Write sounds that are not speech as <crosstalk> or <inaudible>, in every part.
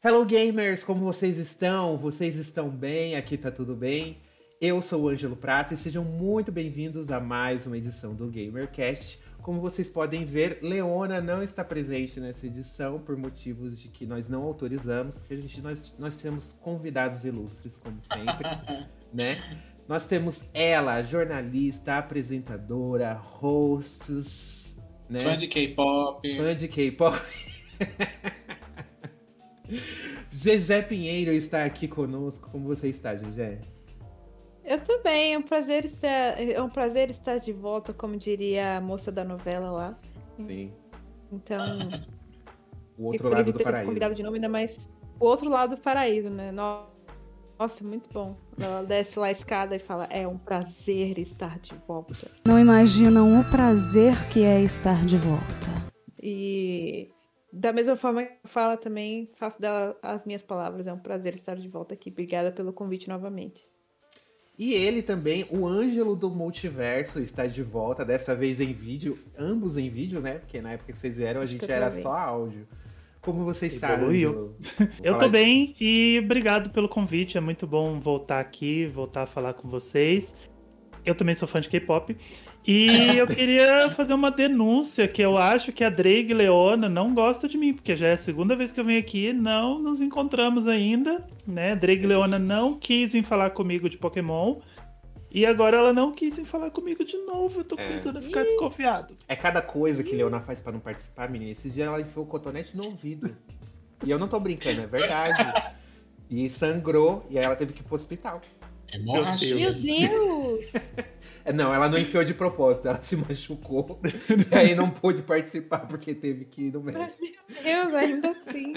Hello gamers, como vocês estão? Vocês estão bem? Aqui tá tudo bem? Eu sou o Ângelo Prata e sejam muito bem-vindos a mais uma edição do GamerCast. Como vocês podem ver, Leona não está presente nessa edição por motivos de que nós não autorizamos, porque a gente nós, nós temos convidados ilustres, como sempre, <laughs> né? Nós temos ela, jornalista, apresentadora, hosts, né? Fã de K-pop. Fã de K-pop. <laughs> Gegé Pinheiro está aqui conosco. Como você está, Gegé? Eu também, é um prazer estar, é um prazer estar de volta, como diria a moça da novela lá. Sim. Então, O outro lado do ter sido paraíso. convidado de novo, ainda mais o outro lado do paraíso, né? No- Nossa, muito bom. Ela desce lá a escada e fala: É um prazer estar de volta. Não imaginam o prazer que é estar de volta. E da mesma forma que fala também, faço dela as minhas palavras. É um prazer estar de volta aqui. Obrigada pelo convite novamente. E ele também, o Ângelo do Multiverso, está de volta, dessa vez em vídeo, ambos em vídeo, né? Porque na época que vocês vieram a gente era só áudio. Como você está, Evoluiu. Ângelo? <laughs> Eu tô bem e obrigado pelo convite. É muito bom voltar aqui, voltar a falar com vocês. Eu também sou fã de K-pop. E eu queria fazer uma denúncia que eu acho que a Drake Leona não gosta de mim, porque já é a segunda vez que eu venho aqui, não nos encontramos ainda, né? Drake Leona não quis vir falar comigo de Pokémon. E agora ela não quis vir falar comigo de novo. Eu tô É. começando a ficar desconfiado. É cada coisa que Leona faz pra não participar, menina. Esses dias ela enfiou o cotonete no ouvido. E eu não tô brincando, é verdade. E sangrou, e aí ela teve que ir pro hospital. Hemorragia. Meu Deus! É, <laughs> Não, ela não enfiou de propósito, ela <laughs> se machucou. e aí não pôde participar porque teve que ir no médico. Mas, meu Deus, ainda assim.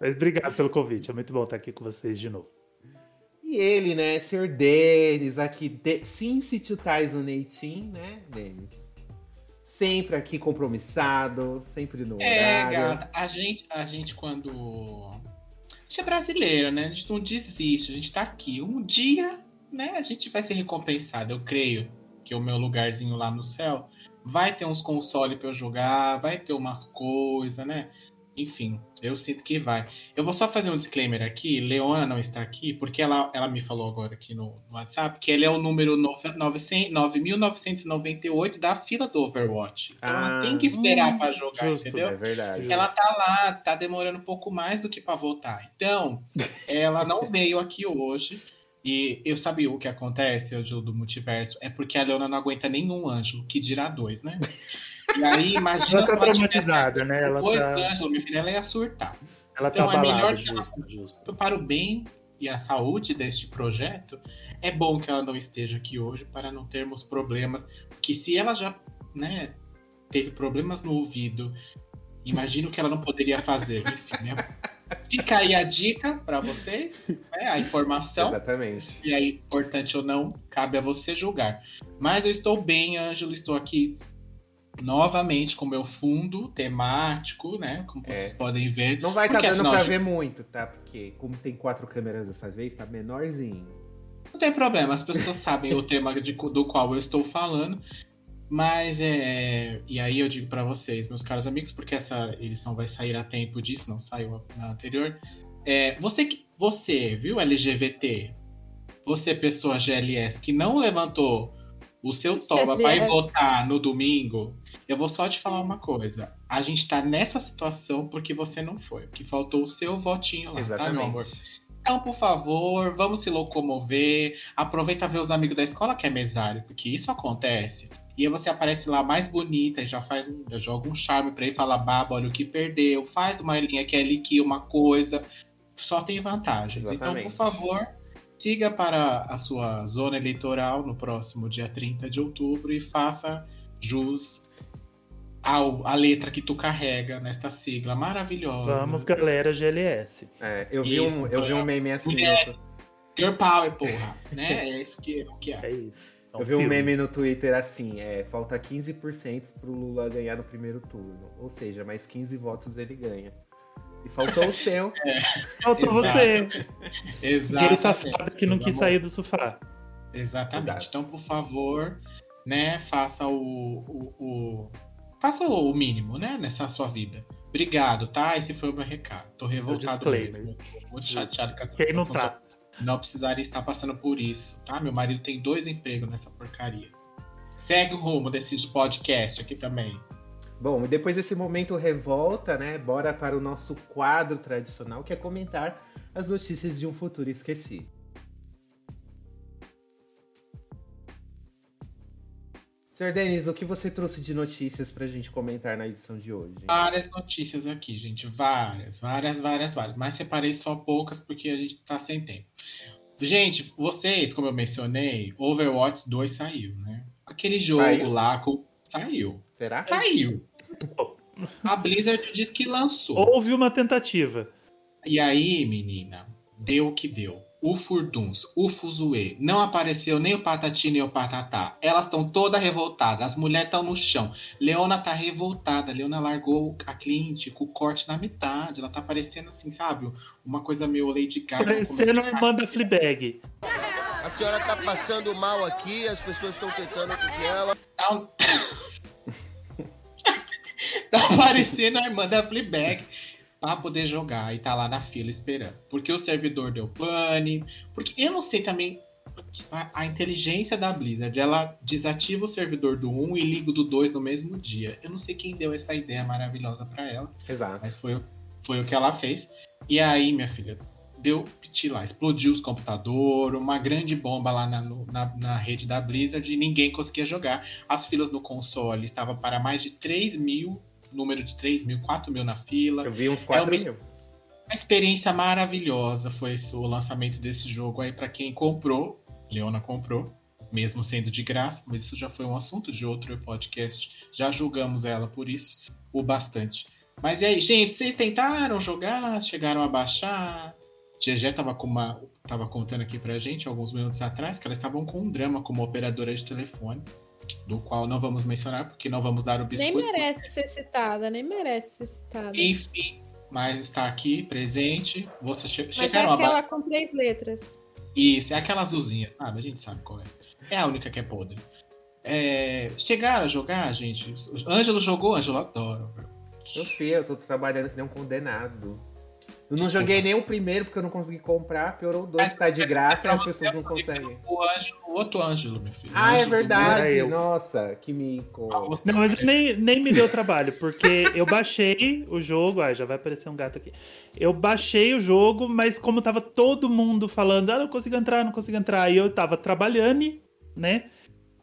Mas obrigado pelo convite. É muito bom estar aqui com vocês de novo. E ele, né, Sr. Denis, aqui, de Since 2018, né, Denis? Sempre aqui compromissado, sempre no É, horário. gata, a gente, a gente quando. A gente é brasileira, né? A gente não desiste, a gente tá aqui. Um dia, né, a gente vai ser recompensado. Eu creio que o meu lugarzinho lá no céu vai ter uns consoles pra eu jogar, vai ter umas coisas, né? Enfim, eu sinto que vai. Eu vou só fazer um disclaimer aqui. Leona não está aqui, porque ela, ela me falou agora aqui no, no WhatsApp que ele é o número nove- 900 9.998 da fila do Overwatch. Então Ah, ela tem que esperar hum, pra jogar, justo, entendeu? É verdade. Ela tá lá, tá demorando um pouco mais do que pra voltar. Então, <laughs> ela não veio aqui hoje. E eu sabia o que acontece, Ângelo do Multiverso, é porque a Leona não aguenta nenhum Ângelo, que dirá dois, né? E aí, <laughs> imagina Ela se tá ela tivesse traumatizada, né? Ela dois tá, Ângelo, minha filha, ela ia surtar. ela tá Então, é melhor que ela- justo, justo. Para o bem e a saúde deste projeto, é bom que ela não esteja aqui hoje para não termos problemas. Que se ela já, né, teve problemas no ouvido, imagino que ela não poderia fazer. Enfim, né? Fica aí a dica para vocês, né, a informação. Exatamente. Se é importante ou não, cabe a você julgar. Mas eu estou bem, Ângelo, estou aqui novamente com meu fundo temático, né? Como É. vocês podem ver. Não vai estar Porque, dando pra de- ver muito, tá? Porque como tem quatro câmeras dessa vez, tá menorzinho. Não tem problema, as pessoas sabem o tema de- do qual eu estou falando. Mas é. E aí eu digo pra vocês, meus caros amigos, porque essa edição vai sair a tempo disso, não saiu na anterior. É, você, você, viu, LGBT? Você, pessoa GLS, que não levantou o seu toba pra ir votar no domingo, eu vou só te falar uma coisa. A gente tá nessa situação porque você não foi. Que faltou o seu votinho lá, tá, meu amor? Exatamente. Então, por favor, vamos se locomover. Aproveita ver os amigos da escola que é mesário, porque isso acontece. E aí você aparece lá mais bonita e já faz um, já joga um charme pra ele falar, baba, olha o que perdeu, faz uma linha que é liqui, uma coisa. Só tem vantagens. Então, Exatamente. por favor, siga para a sua zona eleitoral no próximo dia 30 de outubro e faça jus ao, à letra que tu carrega nesta sigla maravilhosa. Vamos, galera GLS. É, eu vi, Isso, um, eu vi um é. meme assim. Eu, Girl Power, porra. né? <laughs> É isso que, o que é. É isso. É eu vi um filme. meme no Twitter assim: é, falta 15% pro Lula ganhar no primeiro turno. Ou seja, mais 15 votos ele ganha. E faltou o seu. <laughs> Faltou Exato. você. Aquele Exatamente. safado que não quis amores. sair do sofá. Exatamente. Exato. Então, por favor, né, faça o, o, o- faça o mínimo, né, nessa sua vida. Obrigado, tá? Esse foi o meu recado. Tô revoltado mesmo. Muito chateado com essa Quem não tá? Não precisaria estar passando por isso, tá? Meu marido tem dois empregos nessa porcaria. Segue o rumo desse podcast aqui também. Bom, e depois desse momento revolta, né? Bora para o nosso quadro tradicional, que é comentar as notícias de um futuro esquecido. Senhor Denis, o que você trouxe de notícias pra gente comentar na edição de hoje? Várias notícias aqui, gente. Várias, várias, várias, várias. Mas separei só poucas porque a gente tá sem tempo. Gente, vocês, como eu mencionei, Overwatch 2 saiu, né? Aquele jogo Saiu? lá com... saiu. Será? Saiu. A Blizzard disse que lançou. Houve uma tentativa. E aí, menina, deu o que deu. O Furduns, o Fuzue, não apareceu nem o Patati nem o Patatá. Elas estão todas revoltadas, as mulheres estão no chão. Leona tá revoltada, Leona largou a cliente com o corte na metade. Ela tá parecendo assim, sabe? Uma coisa meio Lady Gaga. Parecendo a irmã da Fleabag. A senhora tá passando mal aqui, as pessoas estão tentando acudir ela. <laughs> Tá parecendo a irmã da Fleabag pra poder jogar e tá lá na fila esperando. Porque o servidor deu pane. Porque eu não sei também. A, a inteligência da Blizzard, ela desativa o servidor do 1 e liga o do 2 no mesmo dia. Eu não sei quem deu essa ideia maravilhosa pra ela. Exato. Mas foi, o- foi o que ela fez. E aí, minha filha, deu piti lá, explodiu os computadores, uma grande bomba lá na, na, na rede da Blizzard e ninguém conseguia jogar. As filas no console estavam para mais de 3 mil, número de 3 mil, 4 mil na fila. Eu vi uns 4 uma- mil. Uma experiência maravilhosa foi o lançamento desse jogo aí para quem comprou. Leona comprou, mesmo sendo de graça, mas isso já foi um assunto de outro podcast. Já julgamos ela por isso, o bastante. Mas e aí, gente, vocês tentaram jogar? Chegaram a baixar? GG tava com uma. Tava contando aqui pra gente alguns minutos atrás que elas estavam com um drama como operadora de telefone, do qual não vamos mencionar, porque não vamos dar o Nem biscoito. merece ser citada, nem merece ser citada. Enfim, mas está aqui, presente. Vocês che Mas chegaram é a aquela com três letras. Isso, é aquela azulzinha, sabe? A gente sabe qual é. É a única que é podre. É, chegaram a jogar, gente? Ângelo jogou? Ângelo adoro. Eu sei, eu tô trabalhando que nem um condenado. Eu não Desculpa. joguei nem o primeiro porque eu não consegui comprar, piorou o dois que tá de graça e as pessoas não conseguem. O, Ângelo, o outro Ângelo, meu filho. Ah, é Ângelo verdade. Nossa, que mico. Ah, Não, mas parece- nem, nem me deu trabalho, porque eu baixei o jogo. Ah, já vai aparecer um gato aqui. Eu baixei o jogo, mas como tava todo mundo falando, ah, não consigo entrar, não consigo entrar, e eu tava trabalhando, né?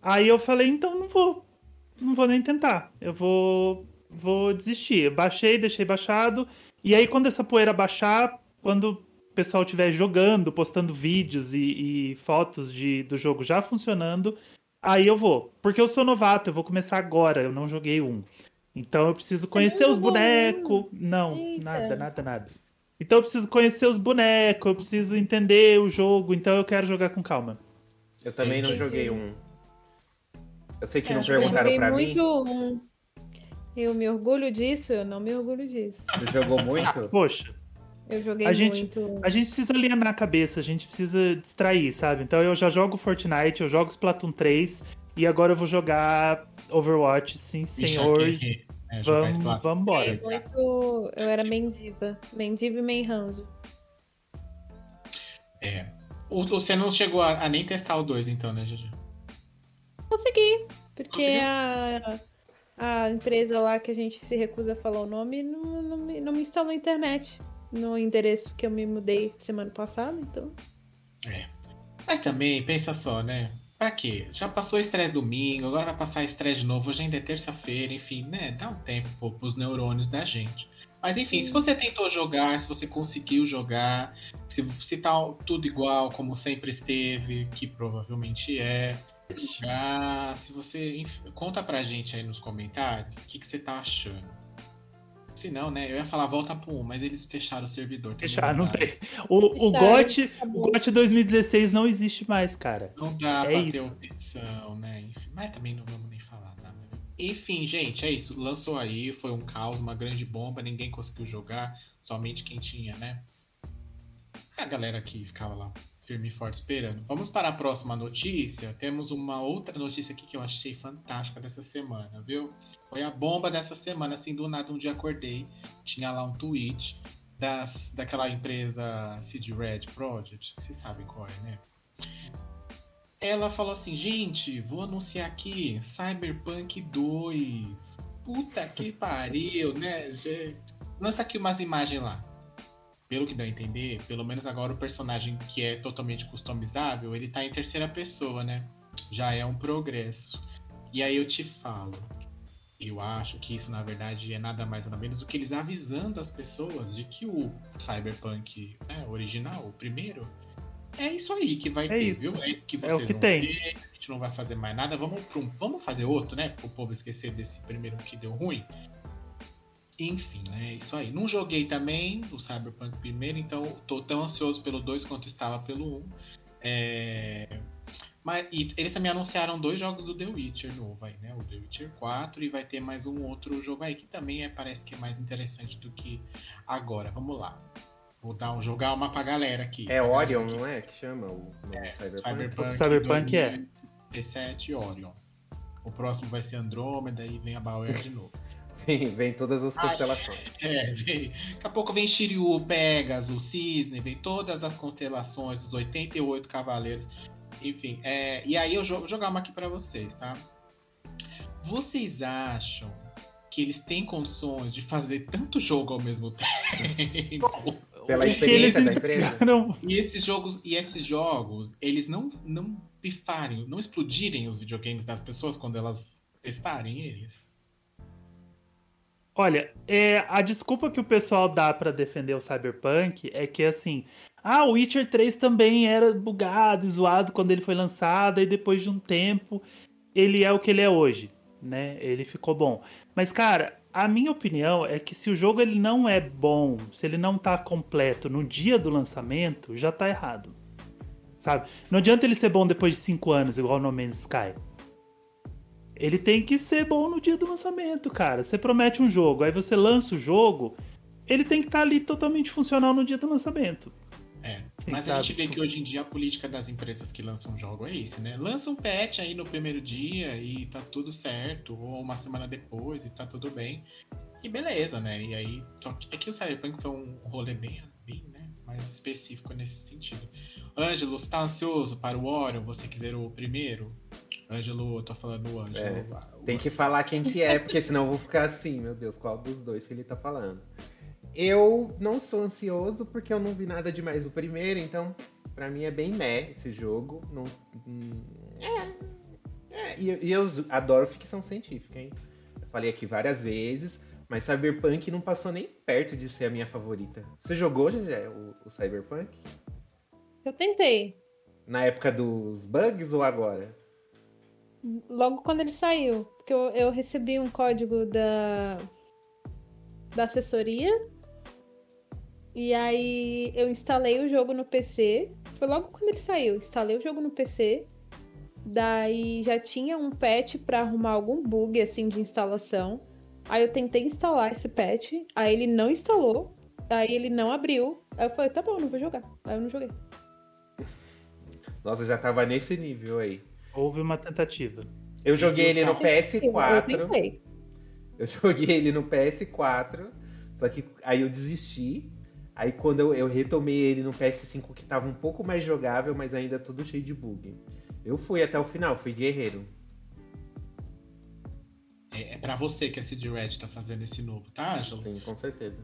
Aí eu falei, então não vou. Não vou nem tentar. Eu vou, vou desistir. Eu baixei, deixei baixado. E aí, quando essa poeira baixar, quando o pessoal estiver jogando, postando vídeos e, e fotos de, do jogo já funcionando, Aí eu vou. Porque eu sou novato, eu vou começar agora, eu não joguei um. Então eu preciso conhecer os bonecos. Não, Eita. nada, nada, nada. Então eu preciso conhecer os bonecos, eu preciso entender o jogo, então eu quero jogar com calma. Eu também não joguei um. Eu sei que É, não eu perguntaram muito mim. um. Eu me orgulho disso, eu não me orgulho disso. Você jogou muito? Poxa, Eu joguei A gente- muito. a gente precisa alienar a cabeça, a gente precisa distrair, sabe? Então eu já jogo Fortnite, eu jogo Splatoon 3 e agora eu vou jogar Overwatch, sim, senhor. aqui, é, jogar Vamos, vamos embora. Joguei muito. Eu era mendiva. Mendiva e menranzo. É. O- Você não chegou a, a nem testar o 2, então, né, Gigi? Consegui. Porque Conseguiu? a, a empresa lá que a gente se recusa a falar o nome não, não, me, não me instalou a internet. No endereço que eu me mudei semana passada, então. Mas também, pensa só, né? Pra quê? Já passou estresse domingo, agora vai passar estresse de novo. Hoje ainda é terça-feira, enfim, né? Dá um tempo pros neurônios da gente. Mas enfim, se você tentou jogar, se você conseguiu jogar, se, se tá tudo igual como sempre esteve, que provavelmente é. Jogar, se você. Conta pra gente aí nos comentários o que, que você tá achando. Se não, né? Eu ia falar volta pro 1, mas eles fecharam o servidor. também Fechar, não tem. O, o Fecharam, GOT, o acabou. GOT 2016 não existe mais, cara. Não dá É pra isso. ter opção, né? Enfim, mas também não vamos nem falar nada. né? Enfim, gente, é isso. Lançou aí, foi um caos, uma grande bomba, ninguém conseguiu jogar, somente quem tinha, né? A galera que ficava lá firme e forte esperando. Vamos para a próxima notícia. Temos uma outra notícia aqui que eu achei fantástica dessa semana, viu? Foi a bomba dessa semana, assim, do nada um dia acordei, tinha lá um tweet das, daquela empresa CD Red Project, vocês sabem qual é, né? Ela falou assim, gente, vou anunciar aqui Cyberpunk 2. Puta que pariu, né, gente? Lança aqui umas imagens lá pelo que dá a entender, pelo menos agora o personagem que é totalmente customizável, ele tá em terceira pessoa, né? Já é um progresso. E aí eu te falo, eu acho que isso na verdade é nada mais nada menos do que eles avisando as pessoas de que o Cyberpunk né, original, o primeiro, é isso aí que vai É ter, isso. viu? É isso que É o vocês que vão tem. ter, a gente não vai fazer mais nada, vamos, vamos fazer outro, né? Pro povo esquecer desse primeiro que deu ruim. Enfim, né? Isso aí. Não joguei também o Cyberpunk primeiro, então tô tão ansioso pelo 2 quanto estava pelo 1. Um. É... Mas, e eles também anunciaram dois jogos do The Witcher novo aí, né? O The Witcher 4 e vai ter mais um outro jogo aí que também é, parece que é mais interessante do que agora. Vamos lá. Vou dar um, jogar uma pra galera aqui. É Orion, aqui. não é? Que chama o É, Cyberpunk? Cyberpunk, Cyberpunk é. 2077 Orion. O próximo vai ser Andrômeda e vem a Bauer de novo. Vem, vem todas as Ai. constelações. <laughs> É, vem. Daqui a pouco vem Shiryu, Pegasus, Cisne, vem todas as constelações, os 88 cavaleiros. Enfim, é, e aí eu vou jogar uma aqui pra vocês, tá? Vocês acham que eles têm condições de fazer tanto jogo ao mesmo <laughs> tempo? Pela experiência eles da <laughs> empresa? E esses jogos, e esses jogos, eles não, não pifarem, não explodirem os videogames das pessoas quando elas testarem eles? Olha, é, a desculpa que o pessoal dá pra defender o Cyberpunk é que assim, ah, o Witcher 3 também era bugado e zoado quando ele foi lançado, e depois de um tempo ele é o que ele é hoje, né? Ele ficou bom. Mas cara, a minha opinião é que se o jogo ele não é bom, se ele não tá completo no dia do lançamento, já tá errado. Sabe? Não adianta ele ser bom depois de 5 anos, igual No Man's Sky. Ele tem que ser bom no dia do lançamento, cara. Você promete um jogo, aí você lança o jogo, ele tem que estar ali totalmente funcional no dia do lançamento. É. Sim, Mas a sabe? gente vê que hoje em dia a política das empresas que lançam jogo é isso, né? Lança um patch aí no primeiro dia e tá tudo certo, ou uma semana depois e tá tudo bem. E beleza, né? E aí. Só que, é que o Cyberpunk foi um rolê bem? Mais específico nesse sentido. Ângelo, você tá ansioso para o Orion? Você quiser o primeiro? Ângelo, eu tô falando o Ângelo. É, Ah, o- Tem que falar quem que é, porque senão eu vou ficar assim, meu Deus, qual dos dois que ele tá falando. Eu não sou ansioso porque eu não vi nada demais do primeiro, então pra mim é bem meh esse jogo. Não, hum, é, é, e, e eu adoro ficção científica, hein? Eu falei aqui várias vezes, mas Cyberpunk não passou nem perto de ser a minha favorita. Você jogou, Gegé, o, o Cyberpunk? Eu tentei. Na época dos bugs ou agora? Logo quando ele saiu. Porque eu, eu recebi um código da, da assessoria. E aí eu instalei o jogo no PC. Foi logo quando ele saiu. Instalei o jogo no PC. Daí já tinha um patch pra arrumar algum bug assim de instalação. Aí eu tentei instalar esse patch. Aí ele não instalou. Aí ele não abriu. Aí eu falei, tá bom, não vou jogar. Aí eu não joguei. Nossa, já tava nesse nível aí. Houve uma tentativa. Eu joguei ele no Eu PS4. tentei. Eu joguei ele no PS4. Só que aí eu desisti. Aí quando eu, eu retomei ele no PS5, que tava um pouco mais jogável, mas ainda tudo cheio de bug. Eu fui até o final, fui guerreiro. É, é pra você que a CD Red tá fazendo esse novo, tá, Ângelo? Sim, com certeza.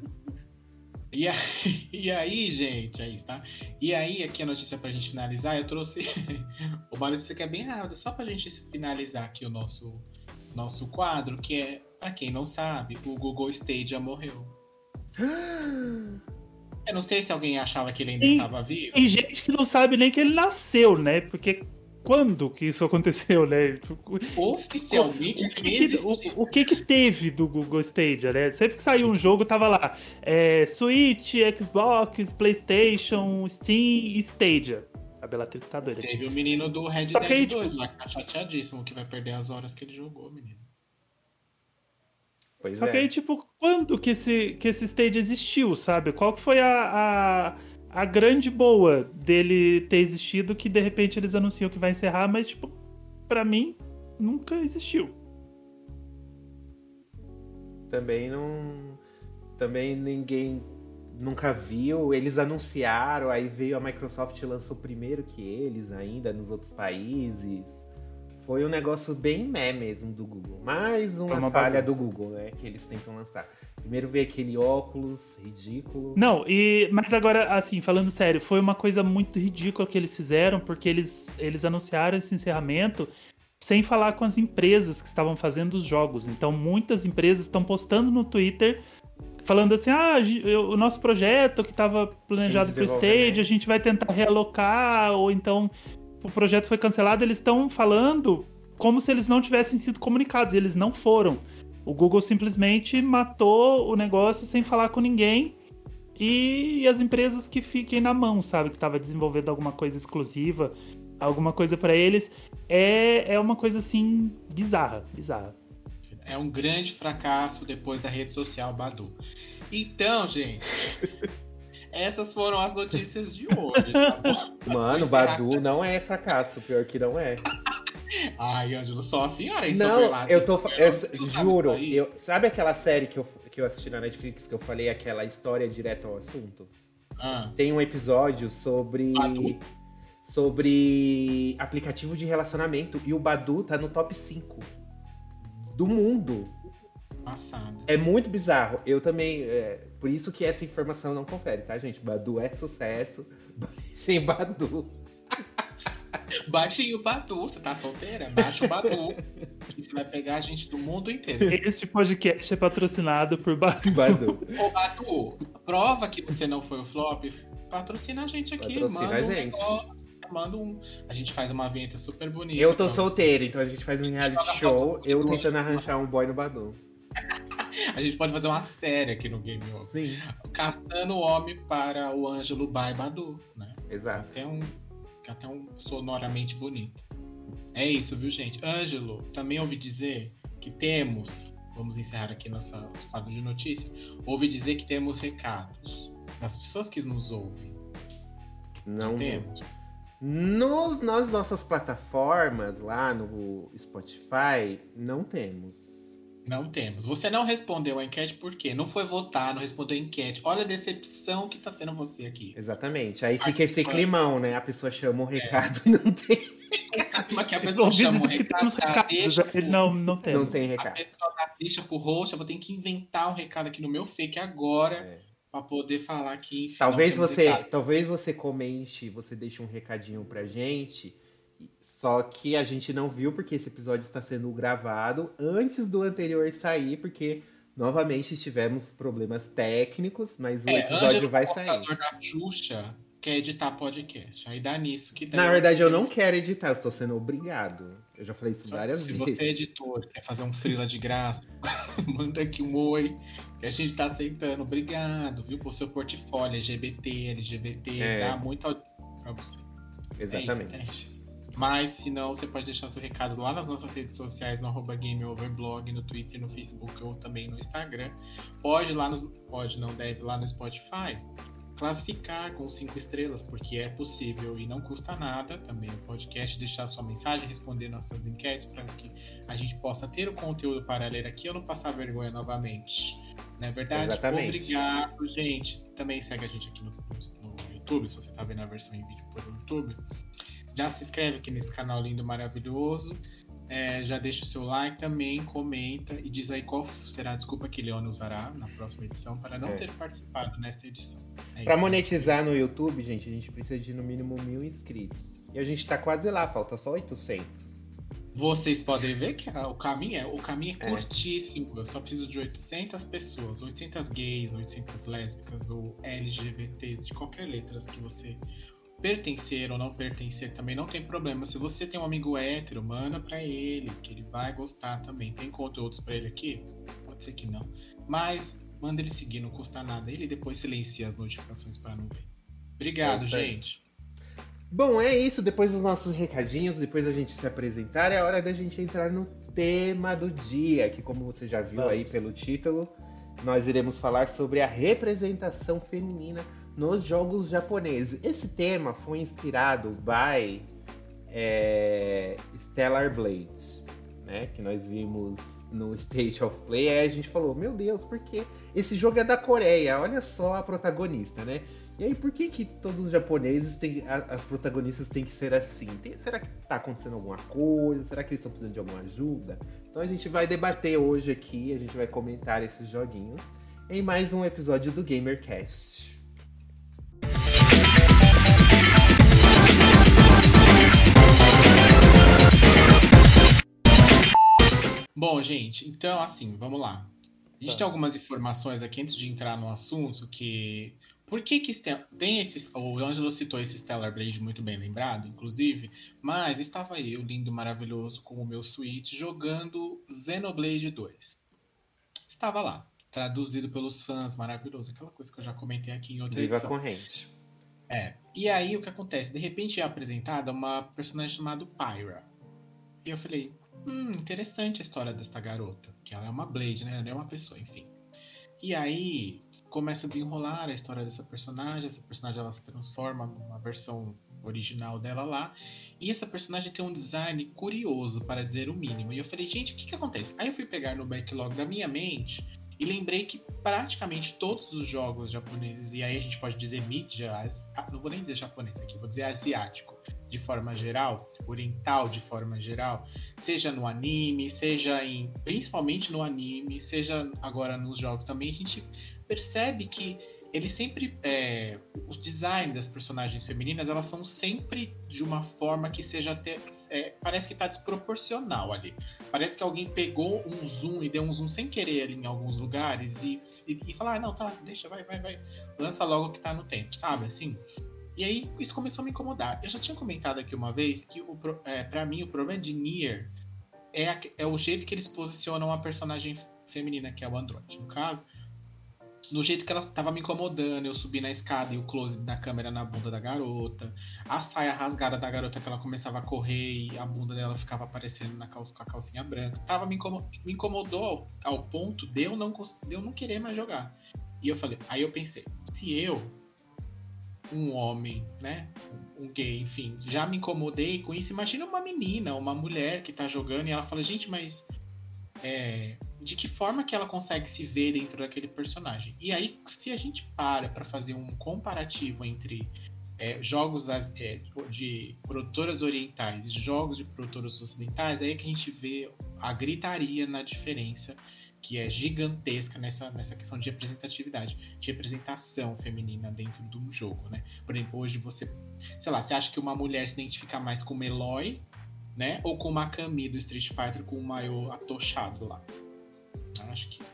E aí, <laughs> e aí, gente, é isso, tá? E aí, aqui a notícia pra gente finalizar, eu trouxe <laughs> uma notícia que é bem rápida, só pra gente finalizar aqui o nosso, nosso quadro, que é, pra quem não sabe, o Google Stadia morreu. <gasps> Eu não sei se alguém achava que ele ainda Sim. estava vivo. Tem gente que não sabe nem que ele nasceu, né? Porque quando que isso aconteceu, né? Oficialmente, O que, que- o- o que que teve do Google Stadia, né? Sempre que saiu um jogo, tava lá. É, Switch, Xbox, Playstation, Steam e Stadia. A Bellatrix tá doida. Teve o menino do Red Dead aí, 2 lá, que tá chateadíssimo, que vai perder as horas que ele jogou, menino. Pois Só é. que aí, tipo, quando que esse, que esse Stadia existiu, sabe? Qual que foi a, a, a grande boa dele ter existido que de repente eles anunciam que vai encerrar, mas tipo, pra mim nunca existiu. Também não. Também ninguém nunca viu. Eles anunciaram, aí veio a Microsoft e lançou primeiro que eles ainda nos outros países. Foi um negócio bem meh mesmo do Google. Mais uma, É uma falha bagunça. do Google, né? Que eles tentam lançar. Primeiro veio aquele óculos ridículo. Não, e mas agora, assim, falando sério, foi uma coisa muito ridícula que eles fizeram, porque eles, eles anunciaram esse encerramento sem falar com as empresas que estavam fazendo os jogos. Então, muitas empresas estão postando no Twitter falando assim: ah, o nosso projeto que estava planejado para o. Stage, a gente vai tentar realocar, ou então o projeto foi cancelado. Eles estão falando como se eles não tivessem sido comunicados, e eles não foram. O Google simplesmente matou o negócio sem falar com ninguém. E, e as empresas que fiquem na mão, sabe? Que tava desenvolvendo alguma coisa exclusiva, alguma coisa pra eles. É, é uma coisa assim bizarra, bizarra. É um grande fracasso depois da rede social Badu. Então, gente, <laughs> essas foram as notícias de hoje, tá bom? Mano, Badu não é fracasso, pior que não é. Ai, Ângelo, só a senhora em Não, Soberlado. eu tô. fa- eu sabe juro, isso eu, sabe aquela série que eu, que eu assisti na Netflix que eu falei aquela história direto ao assunto? Ah, Tem um episódio sobre. Badu? Sobre aplicativo de relacionamento e o Badu tá no top 5 do mundo. passada. É muito bizarro. Eu também. é, por isso que essa informação não confere, tá, gente? Badu é sucesso. <laughs> Baixem Badu. <laughs> Baixinho o Badu, você tá solteira? Baixa o Badu. que você vai pegar a gente do mundo inteiro. Este podcast é patrocinado por Badu. Badu. Ô, Badu, prova que você não foi o flop. Patrocina a gente aqui. Patrocina manda a um gente. negócio, manda um. A gente faz uma vinheta super bonita. Eu tô solteiro, então a gente faz um reality show, eu tentando arranjar um boy no Badu. <laughs> A gente pode fazer uma série aqui no Game Over. Sim, Caçando o homem para o Ângelo by Badu, né? exato. Até um, até um sonoramente bonito. É isso, viu, gente? Ângelo, também ouvi dizer que temos. Vamos encerrar aqui nosso quadro de notícia. Ouvi dizer que temos recados das pessoas que nos ouvem. Não Temos. Nos, nas nossas plataformas, lá no Spotify, não temos. Não temos. Você não respondeu a enquete por quê? Não foi votar, não respondeu a enquete. Olha a decepção que tá sendo você aqui. Exatamente. Aí fica esse climão, né? A pessoa chama É. o recado e <laughs> não tem, Mas que a pessoa chama o recado, tá? deixa Não, não temos. não tem A recado. pessoa dá- deixa pro host, eu vou ter que inventar um recado aqui no meu fake agora É. pra poder falar que enfim, Talvez você, recado. talvez você comente, você deixe um recadinho pra gente. Só que a gente não viu porque esse episódio está sendo gravado antes do anterior sair, porque novamente tivemos problemas técnicos, mas o É, episódio vai sair. da Xuxa quer editar podcast. Aí dá nisso que dá. Na verdade, eu não quero editar, eu estou sendo obrigado. Eu já falei isso várias Se vezes. você é editor, quer fazer um freela de graça, <laughs> manda aqui um oi, que a gente tá aceitando. Obrigado, viu, por seu portfólio LGBT, LGBT, É. dá muito pra você. Exatamente. É isso, Mas, se não, você pode deixar seu recado lá nas nossas redes sociais, no arroba GameOverblog, no Twitter, no Facebook ou também no Instagram. Pode lá nos. Pode, não deve, lá no Spotify. Classificar com cinco estrelas, porque é possível e não custa nada também o podcast, deixar sua mensagem, responder nossas enquetes para que a gente possa ter o conteúdo para ler aqui ou não passar vergonha novamente. Não é verdade? Exatamente. Obrigado, gente. Também segue a gente aqui no, no YouTube, se você está vendo a versão em vídeo por YouTube. Já se inscreve aqui nesse canal lindo, maravilhoso. É, já deixa o seu like também, comenta e diz aí qual será a desculpa que Leone usará na próxima edição para não É. ter participado nesta edição. É isso. monetizar no YouTube, gente, a gente precisa de no mínimo mil inscritos. E a gente tá quase lá, falta só 800. Vocês podem ver que o caminho é, o caminho é É. curtíssimo. Eu só preciso de 800 pessoas, 800 gays, 800 lésbicas ou LGBTs, de qualquer letra que você pertencer ou não pertencer também não tem problema. Se você tem um amigo hétero, manda pra ele, que ele vai gostar também. Tem conteúdos pra ele aqui? Pode ser que não. Mas manda ele seguir, não custa nada. Ele depois silencia as notificações pra não ver. Obrigado, aí. gente. Bom, é isso. Depois dos nossos recadinhos, depois da gente se apresentar, é hora da gente entrar no tema do dia, que como você já viu aí Vamos. pelo título, nós iremos falar sobre a representação feminina nos jogos japoneses. Esse tema foi inspirado by é, Stellar Blades, né? Que nós vimos no State of Play. Aí a gente falou, meu Deus, por que esse jogo é da Coreia? Olha só a protagonista, né? E aí, por que que todos os japoneses têm, as protagonistas têm que ser assim? Tem- será que tá acontecendo alguma coisa? Será que eles estão precisando de alguma ajuda? Então a gente vai debater hoje aqui, a gente vai comentar esses joguinhos em mais um episódio do GamerCast. Gente, então assim, vamos lá. A gente Tá. tem algumas informações aqui antes de entrar no assunto que. Por que que tem esses. O Ângelo citou esse Stellar Blade muito bem lembrado, inclusive. Mas estava eu, lindo, maravilhoso, com o meu Switch, jogando Xenoblade 2. Estava lá, traduzido pelos fãs, maravilhoso. Aquela coisa que eu já comentei aqui em outra Viva edição. corrente. É. E aí o que acontece? De repente é apresentada uma personagem chamada Pyra. E eu falei, hum, interessante a história desta garota. Que ela é uma Blade, né? Ela é uma pessoa, enfim. E aí começa a desenrolar a história dessa personagem. Essa personagem ela se transforma numa versão original dela lá. E essa personagem tem um design curioso, para dizer o mínimo. E eu falei, gente, o que, que acontece? Aí eu fui pegar no backlog da minha mente e lembrei que praticamente todos os jogos japoneses, e aí a gente pode dizer mídia, não vou nem dizer japonês aqui, vou dizer asiático, de forma geral, oriental de forma geral, seja no anime, seja em. principalmente no anime, seja agora nos jogos também, a gente percebe que ele sempre. é, os designs das personagens femininas, elas são sempre de uma forma que seja até. é, parece que tá desproporcional ali. Parece que alguém pegou um zoom e deu um zoom sem querer ali em alguns lugares e, e, e falar, ah, não, tá, deixa, vai, vai, vai. Lança logo o que tá no tempo, sabe? Assim. E aí isso começou a me incomodar. Eu já tinha comentado aqui uma vez que o, é, para mim o problema de Nier é, a- é o jeito que eles posicionam a personagem feminina, que é o Android. No caso, no jeito que ela tava me incomodando, eu subi na escada e o close da câmera na bunda da garota, a saia rasgada da garota que ela começava a correr e a bunda dela ficava aparecendo na calça, com a calcinha branca. Tava me, incomo- me incomodou ao, ao ponto de eu, não, de eu não querer mais jogar. E eu falei, aí eu pensei, se eu, um homem, né, um gay, enfim, já me incomodei com isso, imagina uma menina, uma mulher que tá jogando e ela fala, gente, mas é, de que forma que ela consegue se ver dentro daquele personagem. E aí, se a gente para para fazer um comparativo entre é, jogos é, de produtoras orientais e jogos de produtoras ocidentais, aí é que a gente vê a gritaria na diferença que é gigantesca nessa, nessa questão de representatividade, de representação feminina dentro de um jogo, né? Por exemplo, hoje você, sei lá, você acha que uma mulher se identifica mais com uma Eloy, né? Ou com uma Kami do Street Fighter com o maior atochado lá? Acho que o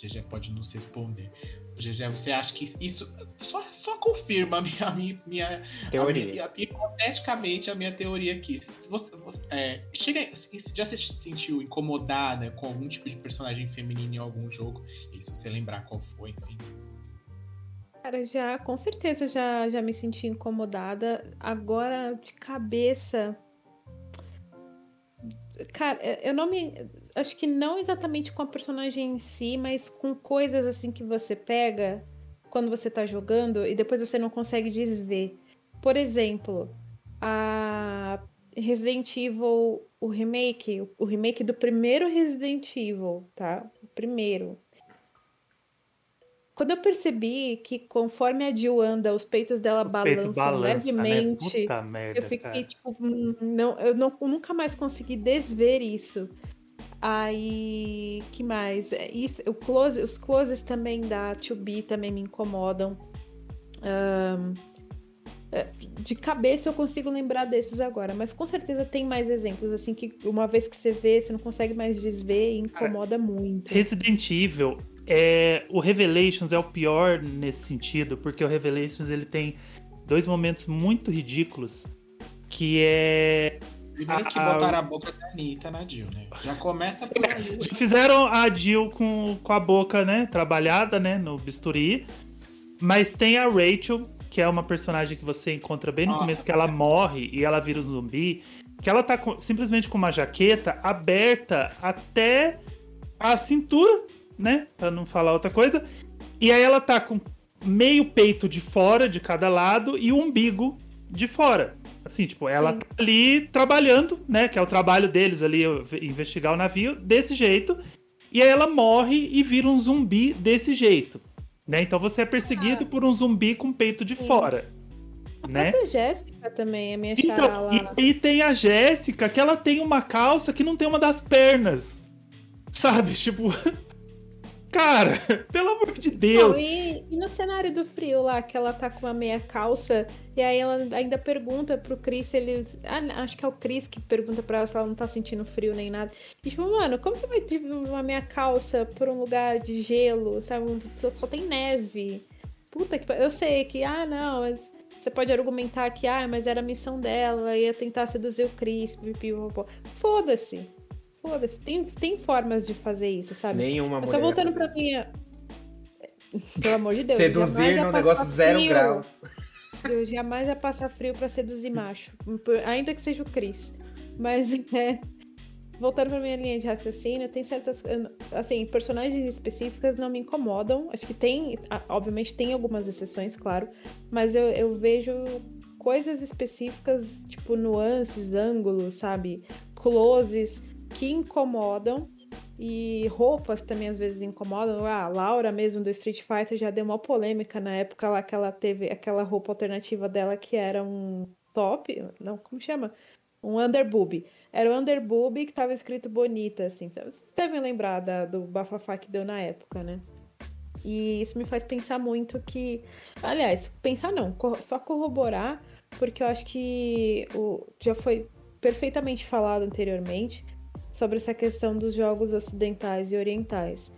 GG pode nos responder. GG, você acha que isso só, só confirma a minha, minha, minha Teoria. a minha- hipoteticamente a minha teoria aqui. Você, você- é, chega, se já se sentiu incomodada com algum tipo de personagem feminino em algum jogo? E se você lembrar qual foi, enfim. Cara, já, com certeza já, já me senti incomodada. Agora, de cabeça. Cara, eu não me. Acho que não exatamente com a personagem em si, mas com coisas assim que você pega quando você tá jogando e depois você não consegue desver. Por exemplo, a Resident Evil, o remake, o remake do primeiro Resident Evil, tá? O primeiro. Quando eu percebi que conforme a Jill anda, os peitos dela Os balançam balança, né? levemente. Puta merda, Eu fiquei cara. tipo, hum, não, eu não, eu nunca mais consegui desver isso. Aí, que mais? É, Isso, o close, os closes também da 2B também me incomodam. Ahn, é, de cabeça eu consigo lembrar desses agora, mas com certeza tem mais exemplos, assim, que uma vez que você vê, você não consegue mais desver e incomoda muito. Resident Evil, é, o Revelations é o pior nesse sentido, porque o Revelations ele tem dois momentos muito ridículos, que é Primeiro que botaram a boca da Anitta na Jill, né? Já começa por aí. <laughs> Já fizeram a Jill com, com a boca, né, trabalhada, né, no bisturi. Mas tem a Rachel, que é uma personagem que você encontra bem no Nossa, começo, que ela é. morre e ela vira um zumbi. Que ela tá com- simplesmente com uma jaqueta aberta até a cintura, né, pra não falar outra coisa. E aí ela tá com meio peito de fora de cada lado e o umbigo de fora. Assim, tipo, ela Sim. tá ali trabalhando, né? Que é o trabalho deles ali, investigar o navio, desse jeito. E aí ela morre e vira um zumbi desse jeito. Né? Então você é perseguido por um zumbi com peito de Sim. fora. A Né? Jéssica também é minha Então, lá. e, e tem a Jéssica, que ela tem uma calça que não tem uma das pernas. Sabe? <laughs> Tipo. Cara, <laughs> pelo amor de Deus. Não, e, e no cenário do frio lá, que ela tá com uma meia calça, e aí ela ainda pergunta pro Chris ele. Ah, acho que é o Chris que pergunta pra ela se ela não tá sentindo frio nem nada. E tipo, mano, como você vai de uma meia calça por um lugar de gelo, sabe? Só, só tem neve. Puta que. Eu sei que, ah, não, mas. Você pode argumentar que, ah, mas era a missão dela, ia tentar seduzir o Chris, pipi. Foda-se. Foda-se. Tem, tem formas de fazer isso, sabe? Nenhuma Mas mulher. só voltando pra minha. Pelo amor de Deus. Seduzir num negócio zero frio. graus. Eu jamais ia passar frio pra seduzir macho. Ainda que seja o Chris. Mas, é. Voltando pra minha linha de raciocínio, tem certas. Assim, personagens específicas não me incomodam. Acho que tem. Obviamente tem algumas exceções, claro. Mas eu, eu vejo coisas específicas, tipo nuances, ângulos, sabe? Closes que incomodam. E roupas também às vezes incomodam. Ah, a Laura mesmo do Street Fighter já deu uma polêmica na época lá que ela teve aquela roupa alternativa dela que era um top. Não, como chama? Um underboob. Era o underboob que tava escrito bonita, assim. Vocês devem lembrar da- do bafafá que deu na época, né? E isso me faz pensar muito que. Aliás, pensar não, só corroborar, porque eu acho que o, já foi perfeitamente falado anteriormente sobre essa questão dos jogos ocidentais e orientais.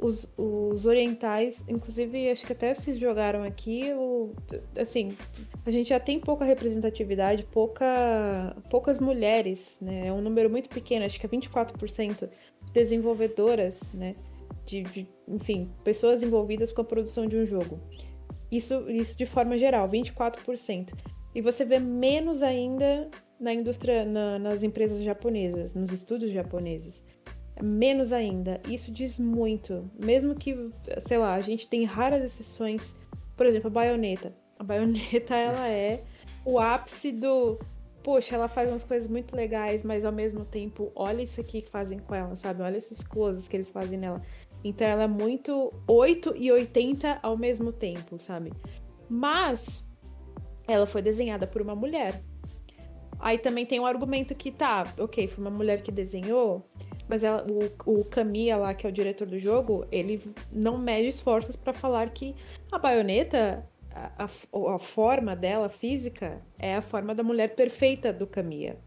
Os, os orientais, inclusive, acho que até vocês jogaram aqui, o, assim, a gente já tem pouca representatividade, pouca, poucas mulheres, né? É um número muito pequeno, acho que é 24% de desenvolvedoras, né? De, de, enfim, pessoas envolvidas com a produção de um jogo. Isso, isso de forma geral, 24%. E você vê menos ainda na indústria, na- nas empresas japonesas, nos estúdios japoneses. Menos ainda. Isso diz muito. Mesmo que, sei lá, a gente tem raras exceções. Por exemplo, a baioneta. A baioneta, <laughs> ela é o ápice do. Poxa, ela faz umas coisas muito legais, mas ao mesmo tempo, olha isso aqui que fazem com ela, sabe? Olha esses closes que eles fazem nela. Então ela é muito 8 e 80 ao mesmo tempo, sabe? Mas ela foi desenhada por uma mulher. Aí também tem um argumento que tá, ok, foi uma mulher que desenhou, mas ela, o, o Kamiya lá, que é o diretor do jogo, ele não mede esforços pra falar que a baioneta, a, a, a forma dela, física, é a forma da mulher perfeita do Kamiya.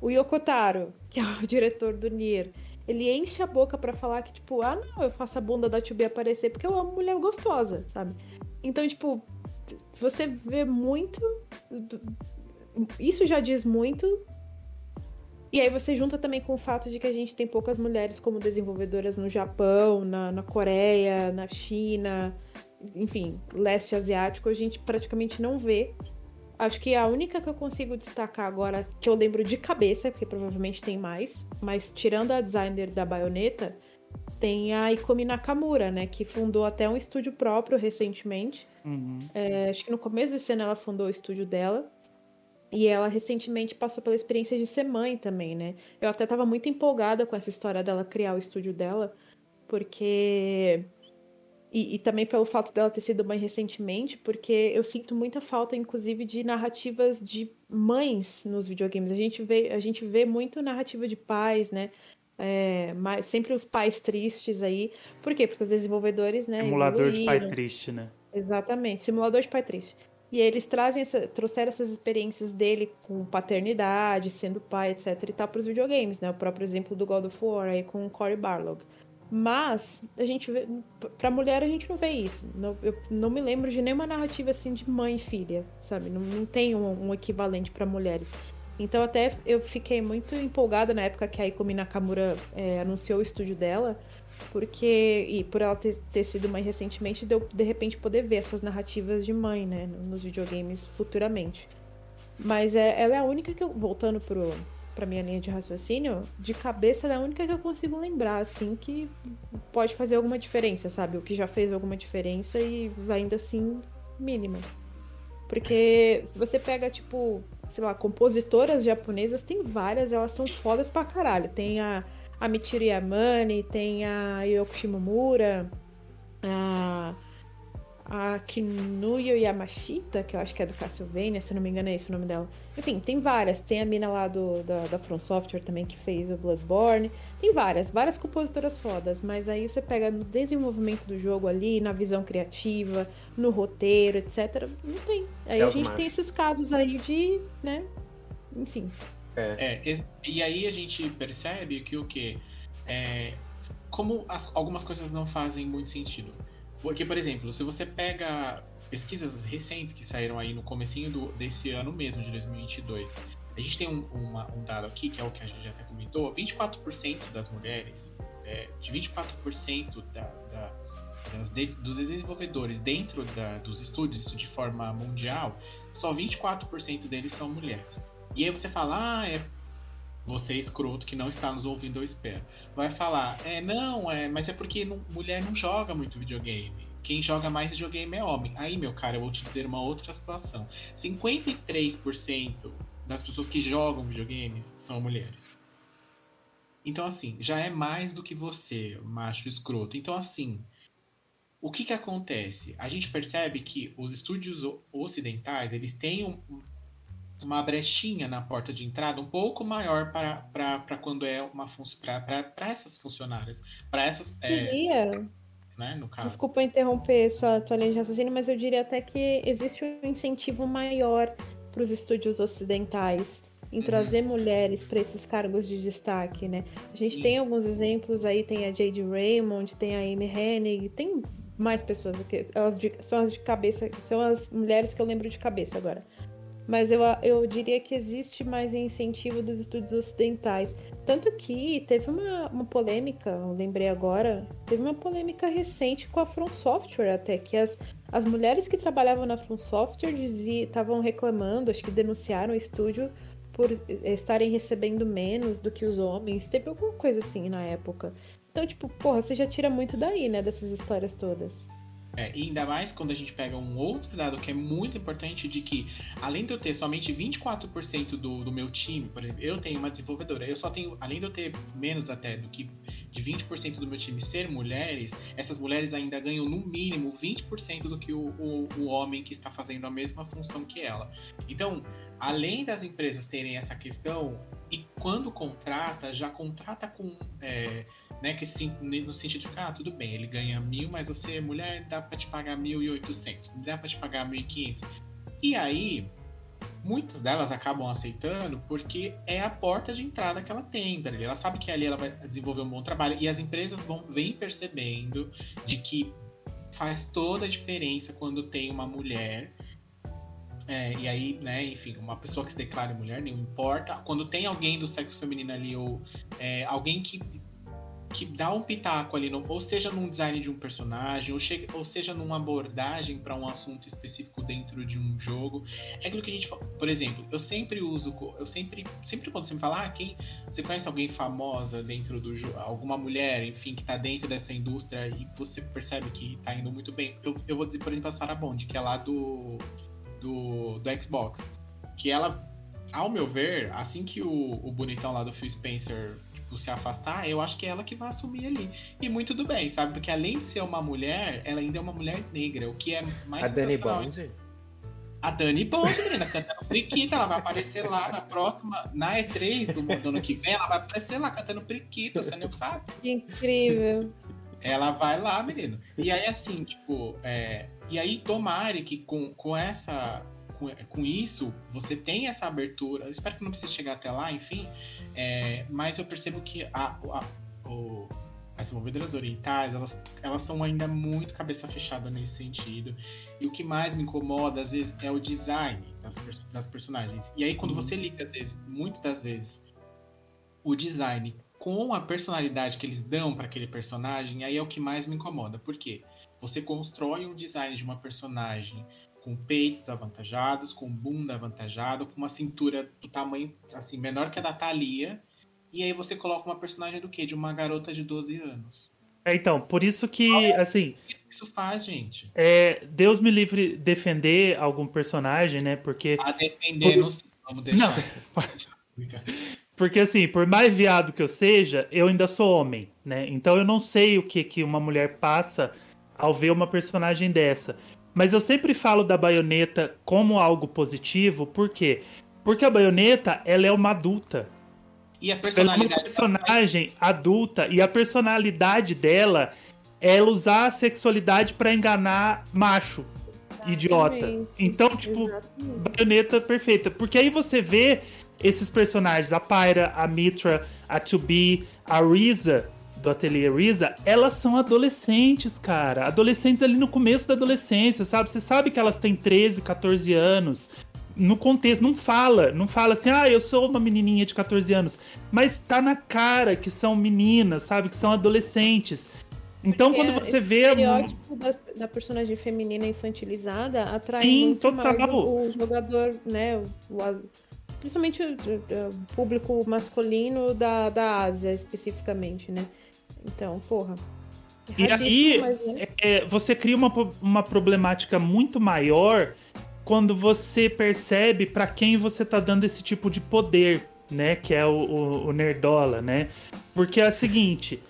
O Yokotaro, que é o <laughs> diretor do Nier, ele enche a boca pra falar que, tipo, ah, não, eu faço a bunda da Tsubi aparecer porque eu amo mulher gostosa, sabe? Então, tipo, você vê muito. Isso já diz muito. E aí você junta também com o fato de que a gente tem poucas mulheres como desenvolvedoras no Japão, na, na Coreia, na China, enfim, leste asiático, a gente praticamente não vê. Acho que a única que eu consigo destacar agora, que eu lembro de cabeça, porque provavelmente tem mais, mas tirando a designer da baioneta, tem a Ikumi Nakamura, né? Que fundou até um estúdio próprio recentemente. Uhum. É, acho que no começo desse ano ela fundou o estúdio dela. E ela recentemente passou pela experiência de ser mãe também, né? Eu até tava muito empolgada com essa história dela criar o estúdio dela, porque. E, e também pelo fato dela ter sido mãe recentemente, porque eu sinto muita falta, inclusive, de narrativas de mães nos videogames. A gente vê, a gente vê muito narrativa de pais, né? É, mas sempre os pais tristes aí. Por quê? Porque os desenvolvedores, né? Emulador de pai evoluíram. triste, né? Exatamente, simulador de pai triste. E eles trazem essa, trouxeram essas experiências dele com paternidade, sendo pai, etc e tal, para os videogames, né? O próprio exemplo do God of War aí com o Cory Barlog. Mas a gente vê, pra mulher a gente não vê isso. Não- eu não me lembro de nenhuma narrativa assim de mãe e filha, sabe? Não, não tem um, um equivalente para mulheres. Então até eu fiquei muito empolgada na época que a Ikumi Nakamura é, anunciou o estúdio dela, porque e por ela ter, ter sido mãe recentemente, deu de repente poder ver essas narrativas de mãe, né, nos videogames futuramente. Mas é, ela é a única que eu, voltando pro, pra minha linha de raciocínio, de cabeça é a única que eu consigo lembrar, assim, que pode fazer alguma diferença, sabe? O que já fez alguma diferença e ainda assim mínima. Porque se você pega, tipo, sei lá, compositoras japonesas, tem várias, elas são fodas pra caralho. Tem a, a Michiru Yamane, tem a Yoko Shimomura, a, a Kinuyo Yamashita, que eu acho que é do Castlevania, se não me engano é esse o nome dela. Enfim, tem várias. Tem a mina lá do, da, da From Software também que fez o Bloodborne. Tem várias, várias compositoras fodas, mas aí você pega no desenvolvimento do jogo ali, na visão criativa, no roteiro, etc. Não tem. Aí É a gente machos. tem esses casos aí de, né? Enfim. É, ex- e aí a gente percebe que o quê? É, como as- algumas coisas não fazem muito sentido. Porque, por exemplo, se você pega pesquisas recentes que saíram aí no comecinho do, desse ano mesmo, de 2022, a gente tem um, uma- um dado aqui, que é o que a gente até comentou, 24% das mulheres, é, de 24% da, da- das de- dos desenvolvedores dentro da- dos estúdios de forma mundial, só 24% deles são mulheres. E aí você fala, ah, é você escroto que não está nos ouvindo, eu espero. Vai falar, é, não, é, mas é porque não- mulher não joga muito videogame. Quem joga mais videogame é homem. Aí, meu cara, eu vou te dizer uma outra situação. 53% das pessoas que jogam videogames são mulheres. Então, assim, já é mais do que você, macho escroto. Então, assim, o que que acontece? A gente percebe que os estúdios ocidentais, eles têm um, uma brechinha na porta de entrada um pouco maior para, quando é uma função para, essas funcionárias, para essas é, Diria, né, no caso. desculpa interromper sua tua linha de raciocínio, mas eu diria até que existe um incentivo maior para os estúdios ocidentais em Uhum. trazer mulheres para esses cargos de destaque, né? A gente Sim. tem alguns exemplos aí, tem a Jade Raymond, tem a Amy Hennig, tem mais pessoas que elas de- são as de cabeça, são as mulheres que eu lembro de cabeça agora. Mas eu, eu diria que existe mais incentivo dos estúdios ocidentais. Tanto que teve uma, uma polêmica, eu lembrei agora, teve uma polêmica recente com a From Software até, que as, as mulheres que trabalhavam na From Software estavam reclamando, acho que denunciaram o estúdio por estarem recebendo menos do que os homens. Teve alguma coisa assim na época. Então, tipo, porra, você já tira muito daí, né, dessas histórias todas. É, e ainda mais quando a gente pega um outro dado que é muito importante de que, além de eu ter somente 24% do, do meu time, por exemplo, eu tenho uma desenvolvedora, eu só tenho, além de eu ter menos até do que de 20% do meu time ser mulheres, essas mulheres ainda ganham no mínimo 20% do que o, o, o homem que está fazendo a mesma função que ela. Então, além das empresas terem essa questão, e quando contrata, já contrata com. é, né, que sim, no sentido de ficar, ah, tudo bem, ele ganha mil, mas você, mulher, dá pra te pagar mil e oitocentos, dá pra te pagar mil e quinhentos. E aí, muitas delas acabam aceitando porque é a porta de entrada que ela tem, tá? Ela sabe que ali ela vai desenvolver um bom trabalho e as empresas vão vêm percebendo de que faz toda a diferença quando tem uma mulher é, e aí, né, enfim, uma pessoa que se declare mulher, não importa. Quando tem alguém do sexo feminino ali, ou é, alguém que, que dá um pitaco ali, no- ou seja num design de um personagem, ou, chega, ou seja numa abordagem para um assunto específico dentro de um jogo. É aquilo que a gente fala. Por exemplo, eu sempre uso, eu sempre, sempre quando você me fala, ah, quem. Você conhece alguém famosa dentro do jogo, alguma mulher, enfim, que tá dentro dessa indústria e você percebe que tá indo muito bem. Eu, eu vou dizer, por exemplo, a Sarah Bond, que é lá do do, do Xbox. Que ela, ao meu ver, assim que o, o bonitão lá do Phil Spencer tipo, se afastar, eu acho que é ela que vai assumir ali. E muito do bem, sabe? Porque além de ser uma mulher, ela ainda é uma mulher negra, o que é mais A Dani sensacional. Bond? A Dani Bond, menina, cantando Priquita, ela vai aparecer lá na próxima, na E3 do, do ano que vem, ela vai aparecer lá cantando Priquita, você não sabe? Que incrível. Ela vai lá, menino. E aí, assim, tipo, é, e aí tomare que com, com essa. Com, com isso, você tem essa abertura. Eu espero que não precise chegar até lá, enfim. É, mas eu percebo que a, a, o- as desenvolvedoras orientais, elas, elas são ainda muito cabeça fechada nesse sentido. E o que mais me incomoda, às vezes, é o design das, das personagens. E aí, quando Uhum. você liga, às vezes, muitas das vezes, o design com a personalidade que eles dão para aquele personagem, aí é o que mais me incomoda. Por quê? Você constrói um design de uma personagem com peitos avantajados, com bunda avantajado, com uma cintura do tamanho assim menor que a da Thalia. E aí você coloca uma personagem do quê? De uma garota de 12 anos. É, então, por isso que, assim, O que isso faz, gente? é, Deus me livre defender algum personagem, né? Porque A defender, não sei, vamos deixar. <laughs> Porque assim, por mais viado que eu seja, eu ainda sou homem, né? Então eu não sei o que, que uma mulher passa ao ver uma personagem dessa. Mas eu sempre falo da baioneta como algo positivo, por quê? Porque a baioneta, ela é uma adulta. E a Ela é uma personalidade personagem adulta e a personalidade dela é ela usar a sexualidade pra enganar macho, idiota. Exatamente. Então, tipo, Exatamente. baioneta perfeita. Porque aí você vê esses personagens, a Pyra, a Mitra, a 2B, a Risa, do ateliê Risa, elas são adolescentes, cara. Adolescentes ali no começo da adolescência, sabe? Você sabe que elas têm 13, 14 anos. No contexto, não fala, não fala assim, ah, eu sou uma menininha de 14 anos. Mas tá na cara que são meninas, sabe? Que são adolescentes. Então, Porque quando você vê. estereótipo da, da personagem feminina infantilizada atrai Sim, muito mais total. o, o jogador, né? o principalmente o, o- o público masculino da, da Ásia, especificamente, né? Então, porra. E aí, mas, né? é, você cria uma, uma problemática muito maior quando você percebe pra quem você tá dando esse tipo de poder, né? Que é o, o, o Nerdola, né? Porque é o seguinte.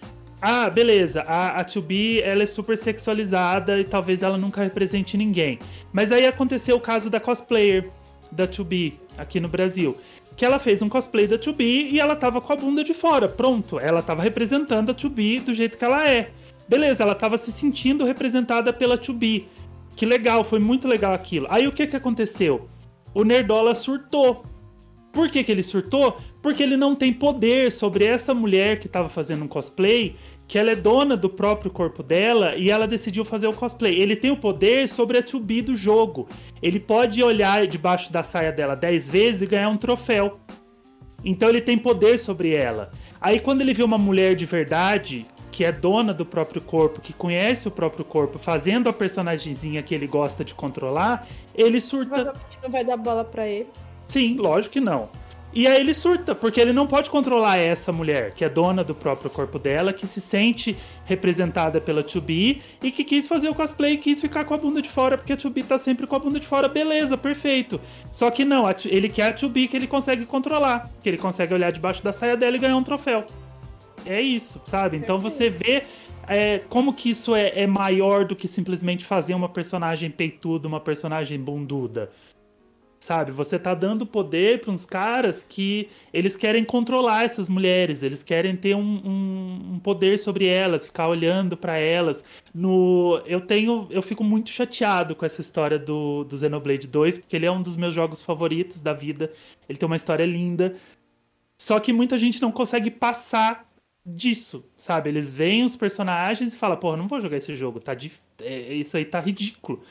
Ah, beleza, a, a 2B ela é super sexualizada e talvez ela nunca represente ninguém. Mas aí aconteceu o caso da cosplayer da 2B aqui no Brasil. Que ela fez um cosplay da 2B e ela tava com a bunda de fora. Pronto, ela tava representando a 2B do jeito que ela é. Beleza, ela tava se sentindo representada pela 2B. Que legal, foi muito legal aquilo. Aí o que que aconteceu? O Nerdola surtou. Por que, que ele surtou? Porque ele não tem poder sobre essa mulher que tava fazendo um cosplay, que ela é dona do próprio corpo dela e ela decidiu fazer o cosplay. Ele tem o poder sobre a 2B do jogo. Ele pode olhar debaixo da saia dela 10 vezes e ganhar um troféu. Então ele tem poder sobre ela. Aí quando ele vê uma mulher de verdade, que é dona do próprio corpo, que conhece o próprio corpo, fazendo a personagemzinha que ele gosta de controlar, ele surta. Provavelmente não vai dar bola pra ele. Sim, lógico que não. E aí ele surta, porque ele não pode controlar essa mulher, que é dona do próprio corpo dela, que se sente representada pela 2B e que quis fazer o cosplay e quis ficar com a bunda de fora, porque a 2B tá sempre com a bunda de fora, beleza, perfeito. Só que não, a 2- ele quer a 2B que ele consegue controlar, que ele consegue olhar debaixo da saia dela e ganhar um troféu. É isso, sabe? Então você vê é, como que isso é, é maior do que simplesmente fazer uma personagem peituda, uma personagem bunduda. Sabe, você tá dando poder para uns caras que eles querem controlar essas mulheres, eles querem ter um, um- um poder sobre elas, ficar olhando para elas. No, eu tenho, eu fico muito chateado com essa história do, do Xenoblade 2, porque ele é um dos meus jogos favoritos da vida. Ele tem uma história linda, só que muita gente não consegue passar disso, sabe? Eles veem os personagens e falam, porra, não vou jogar esse jogo, tá é, isso aí tá ridículo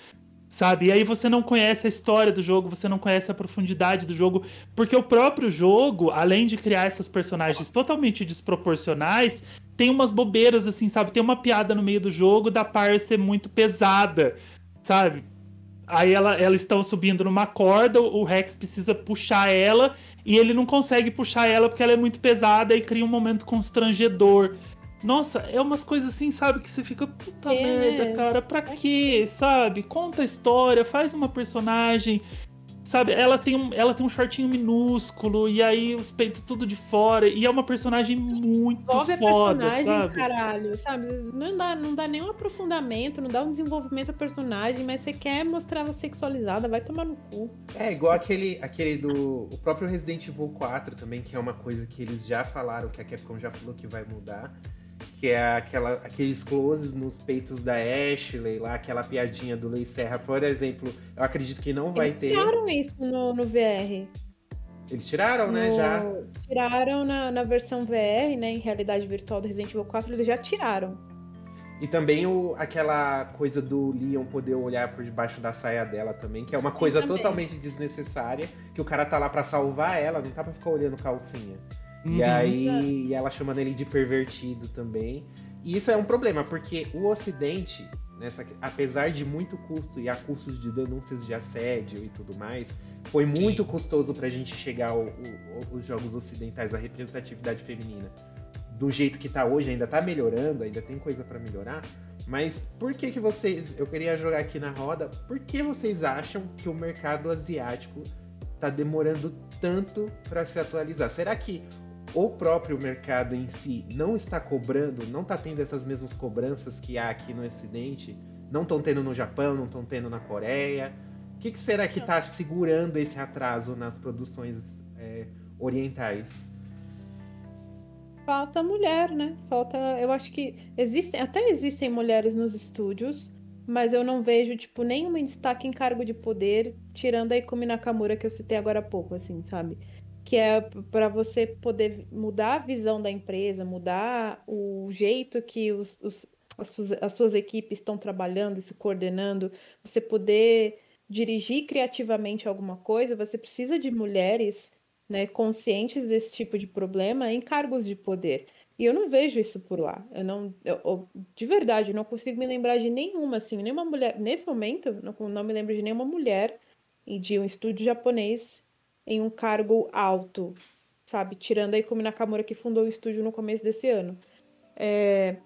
sabe? E aí você não conhece a história do jogo, você não conhece a profundidade do jogo, porque o próprio jogo, além de criar essas personagens totalmente desproporcionais, tem umas bobeiras assim, sabe? Tem uma piada no meio do jogo da Pyre ser muito pesada, sabe? Aí ela, elas estão subindo numa corda, o Rex precisa puxar ela e ele não consegue puxar ela porque ela é muito pesada e cria um momento constrangedor. Nossa, é umas coisas assim, sabe? Que você fica, puta É. merda, cara, pra quê? Sabe? Conta a história, faz uma personagem. Sabe, ela tem, um, ela tem um shortinho minúsculo, e aí os peitos tudo de fora, e é uma personagem muito Envolve a foda, personagem, sabe? caralho, sabe? Não dá, não dá nenhum aprofundamento, não dá um desenvolvimento à personagem, mas você quer mostrar ela sexualizada, vai tomar no cu. É igual aquele, aquele do. O próprio Resident Evil 4 também, que é uma coisa que eles já falaram, que a Capcom já falou que vai mudar. Que é aquela, aqueles closes nos peitos da Ashley lá, aquela piadinha do Lei Serra, por exemplo. Eu acredito que não vai Eles ter. tiraram isso no, no VR. Eles tiraram, né? No- Já. Tiraram na, na versão VR, né? Em realidade virtual do Resident Evil 4, eles já tiraram. E também o, aquela coisa do Leon poder olhar por debaixo da saia dela também, que é uma coisa totalmente desnecessária, que o cara tá lá pra salvar ela, não tá pra ficar olhando calcinha. Uhum. E aí e ela chamando ele de pervertido também. E isso é um problema, porque o Ocidente, nessa, apesar de muito custo e há custos de denúncias de assédio e tudo mais, foi muito custoso pra gente chegar ao, ao, aos jogos ocidentais, a representatividade feminina. Do jeito que tá hoje, ainda tá melhorando, ainda tem coisa pra melhorar. Mas por que que vocês, eu queria jogar aqui na roda, por que vocês acham que o mercado asiático tá demorando tanto para se atualizar? Será que o próprio mercado em si não está cobrando, não está tendo essas mesmas cobranças que há aqui no Ocidente? Não estão tendo no Japão, não estão tendo na Coreia? O que, que será que está segurando esse atraso nas produções é, orientais? Falta mulher, né? Falta. Eu acho que existem. Até existem mulheres nos estúdios, mas eu não vejo, tipo, nenhuma destaque em cargo de poder, tirando a Ikumi Nakamura que eu citei agora há pouco, assim, sabe? Que é para você poder mudar a visão da empresa, mudar o jeito que os, os, as, suas, as suas equipes estão trabalhando e se coordenando, você poder dirigir criativamente alguma coisa, você precisa de mulheres né, conscientes desse tipo de problema em cargos de poder. E eu não vejo isso por lá. Eu não, eu, de verdade, eu não consigo me lembrar de nenhuma, assim, nenhuma mulher. Nesse momento, não, não me lembro de nenhuma mulher de um estúdio japonês em um cargo alto, sabe? Tirando aí como Nakamura que fundou o estúdio no começo desse ano. É...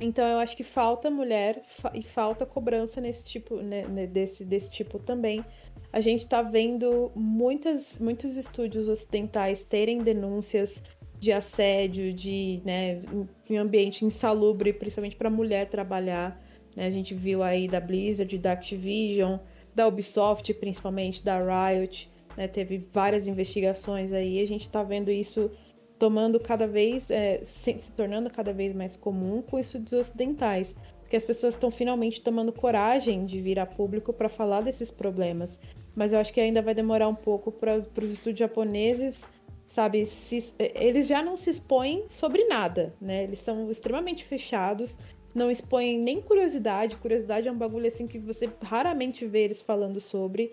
Então eu acho que falta mulher fa e falta cobrança nesse tipo, né, desse, desse tipo também. A gente está vendo muitas, muitos estúdios ocidentais terem denúncias de assédio, de né, em ambiente insalubre, principalmente para mulher trabalhar. Né? A gente viu aí da Blizzard, da Activision, da Ubisoft, principalmente da Riot né, teve várias investigações aí, a gente está vendo isso tomando cada vez, é, se, se, tornando cada vez mais comum com estúdios ocidentais, porque as pessoas estão finalmente tomando coragem de vir a público para falar desses problemas. Mas eu acho que ainda vai demorar um pouco para os estúdios japoneses, sabe? Se, eles já não se expõem sobre nada, né? Eles são extremamente fechados, não expõem nem curiosidade. Curiosidade é um bagulho assim que você raramente vê eles falando sobre.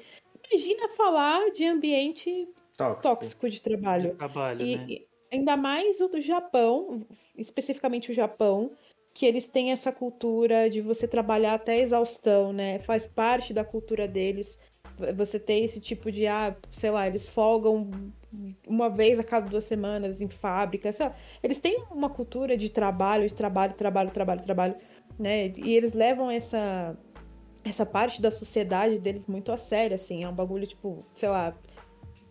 Imagina falar de ambiente tóxico, tóxico de trabalho. De trabalho e, né? ainda mais o do Japão, especificamente o Japão, que eles têm essa cultura de você trabalhar até exaustão, né? Faz parte da cultura deles. Você tem esse tipo de, ah, sei lá, eles folgam uma vez a cada duas semanas em fábrica. Eles têm uma cultura de trabalho, de trabalho, trabalho, trabalho, trabalho, né? E eles levam essa essa parte da sociedade deles muito a sério, assim. É um bagulho, tipo, sei lá.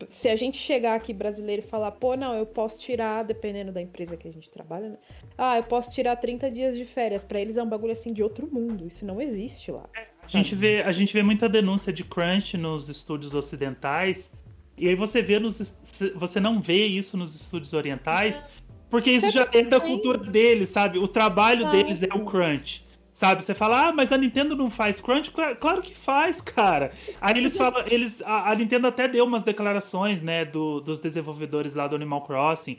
Se a gente chegar aqui brasileiro e falar, pô, não, eu posso tirar, dependendo da empresa que a gente trabalha, né? Ah, eu posso tirar 30 dias de férias. para eles é um bagulho assim de outro mundo. Isso não existe lá. A gente, vê, a gente vê muita denúncia de crunch nos estúdios ocidentais. E aí você vê nos. Você não vê isso nos estúdios orientais, porque isso já é da cultura deles, sabe? O trabalho deles é o crunch. Sabe, você fala, ah, mas a Nintendo não faz crunch? Claro, claro que faz, cara. Aí eles falam, eles, a, a, Nintendo até deu umas declarações, né, do, dos desenvolvedores lá do Animal Crossing,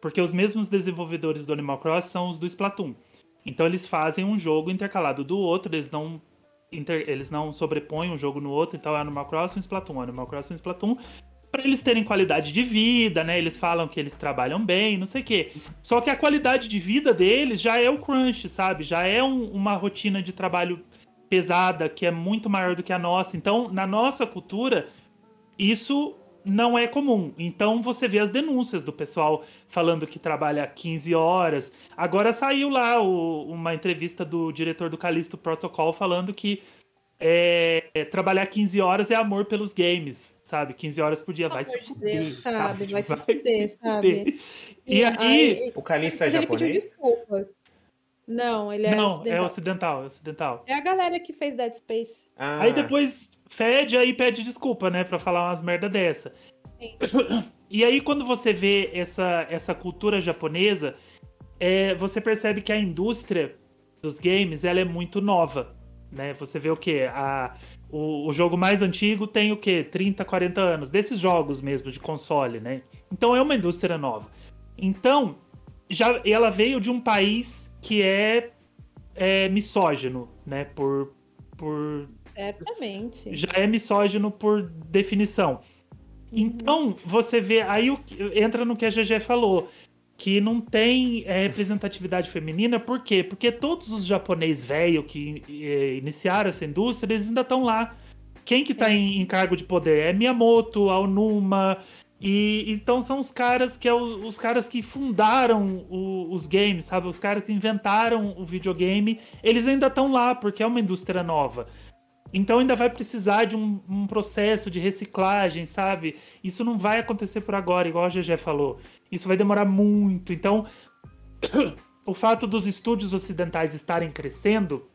porque os mesmos desenvolvedores do Animal Crossing são os do Splatoon. Então eles fazem um jogo intercalado do outro, eles não, inter, eles não sobrepõem um jogo no outro, então é Animal Crossing e Splatoon, Animal Crossing e Splatoon, para eles terem qualidade de vida, né? Eles falam que eles trabalham bem, não sei o quê. Só que a qualidade de vida deles já é o crunch, sabe? Já é um, uma rotina de trabalho pesada que é muito maior do que a nossa. Então, na nossa cultura, isso não é comum. Então você vê as denúncias do pessoal falando que trabalha 15 horas. Agora saiu lá o, uma entrevista do diretor do Callisto Protocol falando que é, é, trabalhar 15 horas é amor pelos games, sabe? 15 horas por dia, vai se fuder, Deus, sabe? Vai, se fuder, sabe? E, e aí, aí, O Calista é japonês? Não, ele é Não, ocidental. é ocidental, é ocidental. É a galera que fez Dead Space. Ah. Aí depois fede, aí pede desculpa, né? Pra falar umas merda dessa. Sim. <coughs> E aí quando você vê essa, essa cultura japonesa, é, você percebe que a indústria dos games, ela é muito nova né? Você vê o que? A, o, o, jogo mais antigo tem o que? 30, 40 anos, desses jogos mesmo, de console, né? Então é uma indústria nova. Então, já ela veio de um país que é, é misógino, né? Por. por Certamente. Já é misógino por definição. Uhum. Então, você vê. Aí entra no que a GG falou. Que não tem é, representatividade feminina, por quê? Porque todos os japoneses velho que é, iniciaram essa indústria, eles ainda estão lá. Quem que tá em, em, cargo de poder? É Miyamoto, Aonuma, e então são os caras que é o, os caras que fundaram o, os games, sabe? Os caras que inventaram o videogame, eles ainda estão lá porque é uma indústria nova. Então ainda vai precisar de um, um, processo de reciclagem, sabe? Isso não vai acontecer por agora, igual a GG falou. Isso vai demorar muito. Então, <coughs> o fato dos estúdios ocidentais estarem crescendo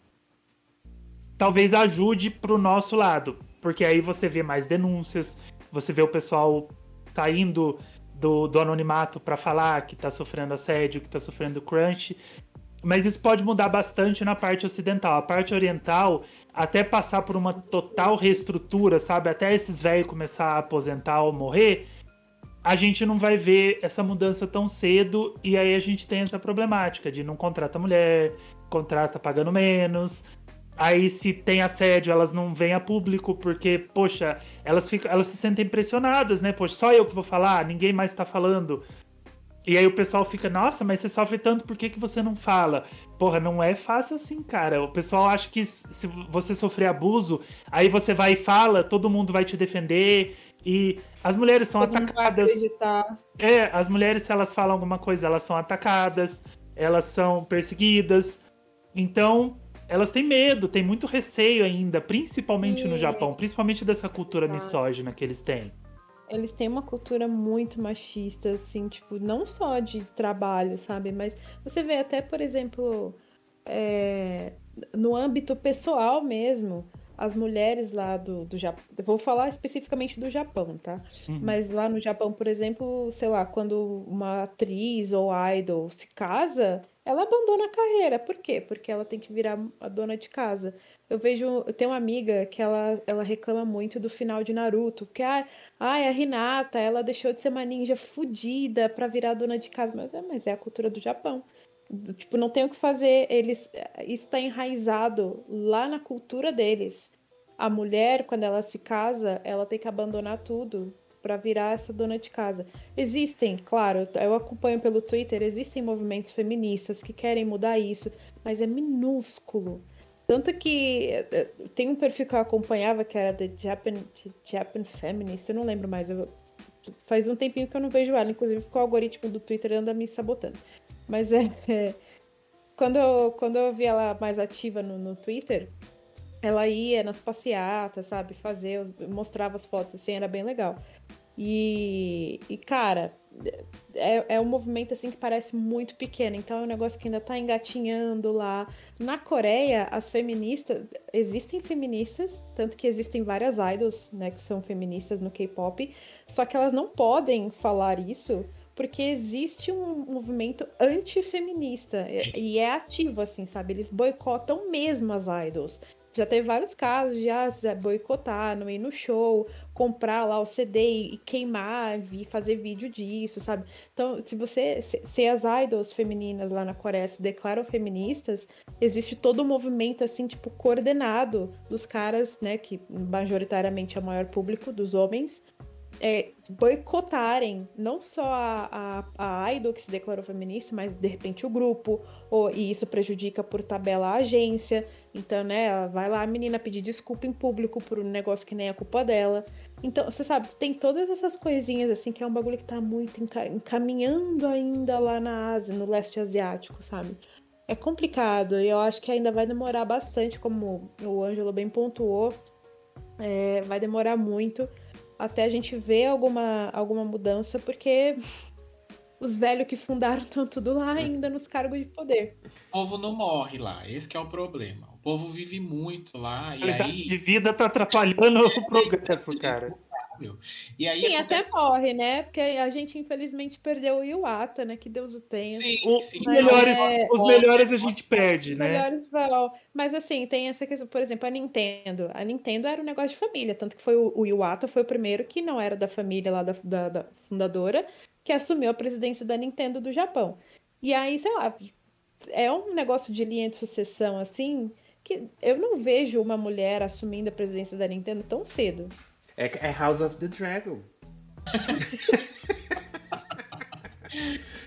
talvez ajude para o nosso lado, porque aí você vê mais denúncias, você vê o pessoal saindo do, do anonimato para falar que está sofrendo assédio, que está sofrendo crunch. Mas isso pode mudar bastante na parte ocidental. A parte oriental, até passar por uma total reestrutura, sabe? Até esses velhos começar a aposentar ou morrer, a gente não vai ver essa mudança tão cedo e aí a gente tem essa problemática de não contrata mulher, contrata pagando menos. Aí se tem assédio, elas não vêm a público porque, poxa, elas ficam, elas se sentem pressionadas, né? Poxa, só eu que vou falar, ninguém mais tá falando. E aí o pessoal fica, nossa, mas você sofre tanto, por que, que você não fala? Porra, não é fácil assim, cara. O pessoal acha que se você sofrer abuso, aí você vai e fala, todo mundo vai te defender. E as mulheres são todo atacadas. É, as mulheres, se elas falam alguma coisa, elas são atacadas, elas são perseguidas. Então, elas têm medo, têm muito receio ainda, principalmente e... no Japão, principalmente dessa cultura ah. misógina que eles têm eles têm uma cultura muito machista, assim, tipo, não só de trabalho, sabe? Mas você vê até, por exemplo, é, no âmbito pessoal mesmo, as mulheres lá do, do Japão. Vou falar especificamente do Japão, tá? Uhum. Mas lá no Japão, por exemplo, sei lá, quando uma atriz ou idol se casa, ela abandona a carreira. Por quê? Porque ela tem que virar a dona de casa. Eu vejo, eu tenho uma amiga que ela, ela reclama muito do final de Naruto, que ah, ai, a Hinata, ela deixou de ser uma ninja fodida para virar dona de casa, mas, é, mas é a cultura do Japão. Tipo, não tem o que fazer, eles isso está enraizado lá na cultura deles. A mulher, quando ela se casa, ela tem que abandonar tudo para virar essa dona de casa. Existem, claro, eu acompanho pelo Twitter, existem movimentos feministas que querem mudar isso, mas é minúsculo tanto que eh, tem um perfil que eu acompanhava que era The Japan, Japan Feminist, eu não lembro mais. Eu, faz um tempinho que eu não vejo ela, inclusive porque o algoritmo do Twitter anda me sabotando. Mas é. <laughs> é quando, eu, quando eu vi ela mais ativa no, no Twitter, ela ia nas passeatas, sabe? Fazer, mostrava as fotos assim, era bem legal. E, e cara, é, é um movimento assim que parece muito pequeno, então é um negócio que ainda tá engatinhando lá. Na Coreia, as feministas, existem feministas, tanto que existem várias idols, né, que são feministas no K-pop, só que elas não podem falar isso porque existe um movimento antifeminista e é ativo, assim, sabe? Eles boicotam mesmo as idols. Já teve vários casos de ah, boicotar, não ir no show, comprar lá o CD e queimar e fazer vídeo disso, sabe? Então, se você. Se, se, as idols femininas lá na Coreia se declaram feministas, existe todo um movimento, assim, tipo, coordenado dos caras, né? Que majoritariamente é o maior público, dos homens, é, boicotarem não só a, a, a, idol que se declarou feminista, mas de repente o grupo, ou, e isso prejudica por tabela a agência. Então, né, vai lá a menina pedir desculpa em público por um negócio que nem é culpa dela. Então, você sabe, tem todas essas coisinhas assim que é um bagulho que tá muito encaminhando ainda lá na Ásia, no leste asiático, sabe? É complicado e eu acho que ainda vai demorar bastante, como o Ângelo bem pontuou. É, vai demorar muito até a gente ver alguma, alguma mudança, porque <laughs> os velhos que fundaram estão tudo lá é. ainda nos cargos de poder. O povo não morre lá, esse é o problema. O povo vive muito lá e a aí... de vida tá atrapalhando o <laughs> progresso, cara. E aí sim, acontece... até morre, né? Porque a gente infelizmente perdeu o Iwata, né? Que Deus o tenha. Sim, sim. Os, melhores, é... os melhores a gente perde, né? Os melhores vão. Mas assim, tem essa questão, por exemplo, a Nintendo. A Nintendo era um negócio de família, tanto que foi o, o Iwata foi o primeiro que não era da família lá da, da, da fundadora, que assumiu a presidência da Nintendo do Japão. E aí, sei lá, é um negócio de linha de sucessão assim que eu não vejo uma mulher assumindo a presidência da Nintendo tão cedo. É, é House of the Dragon.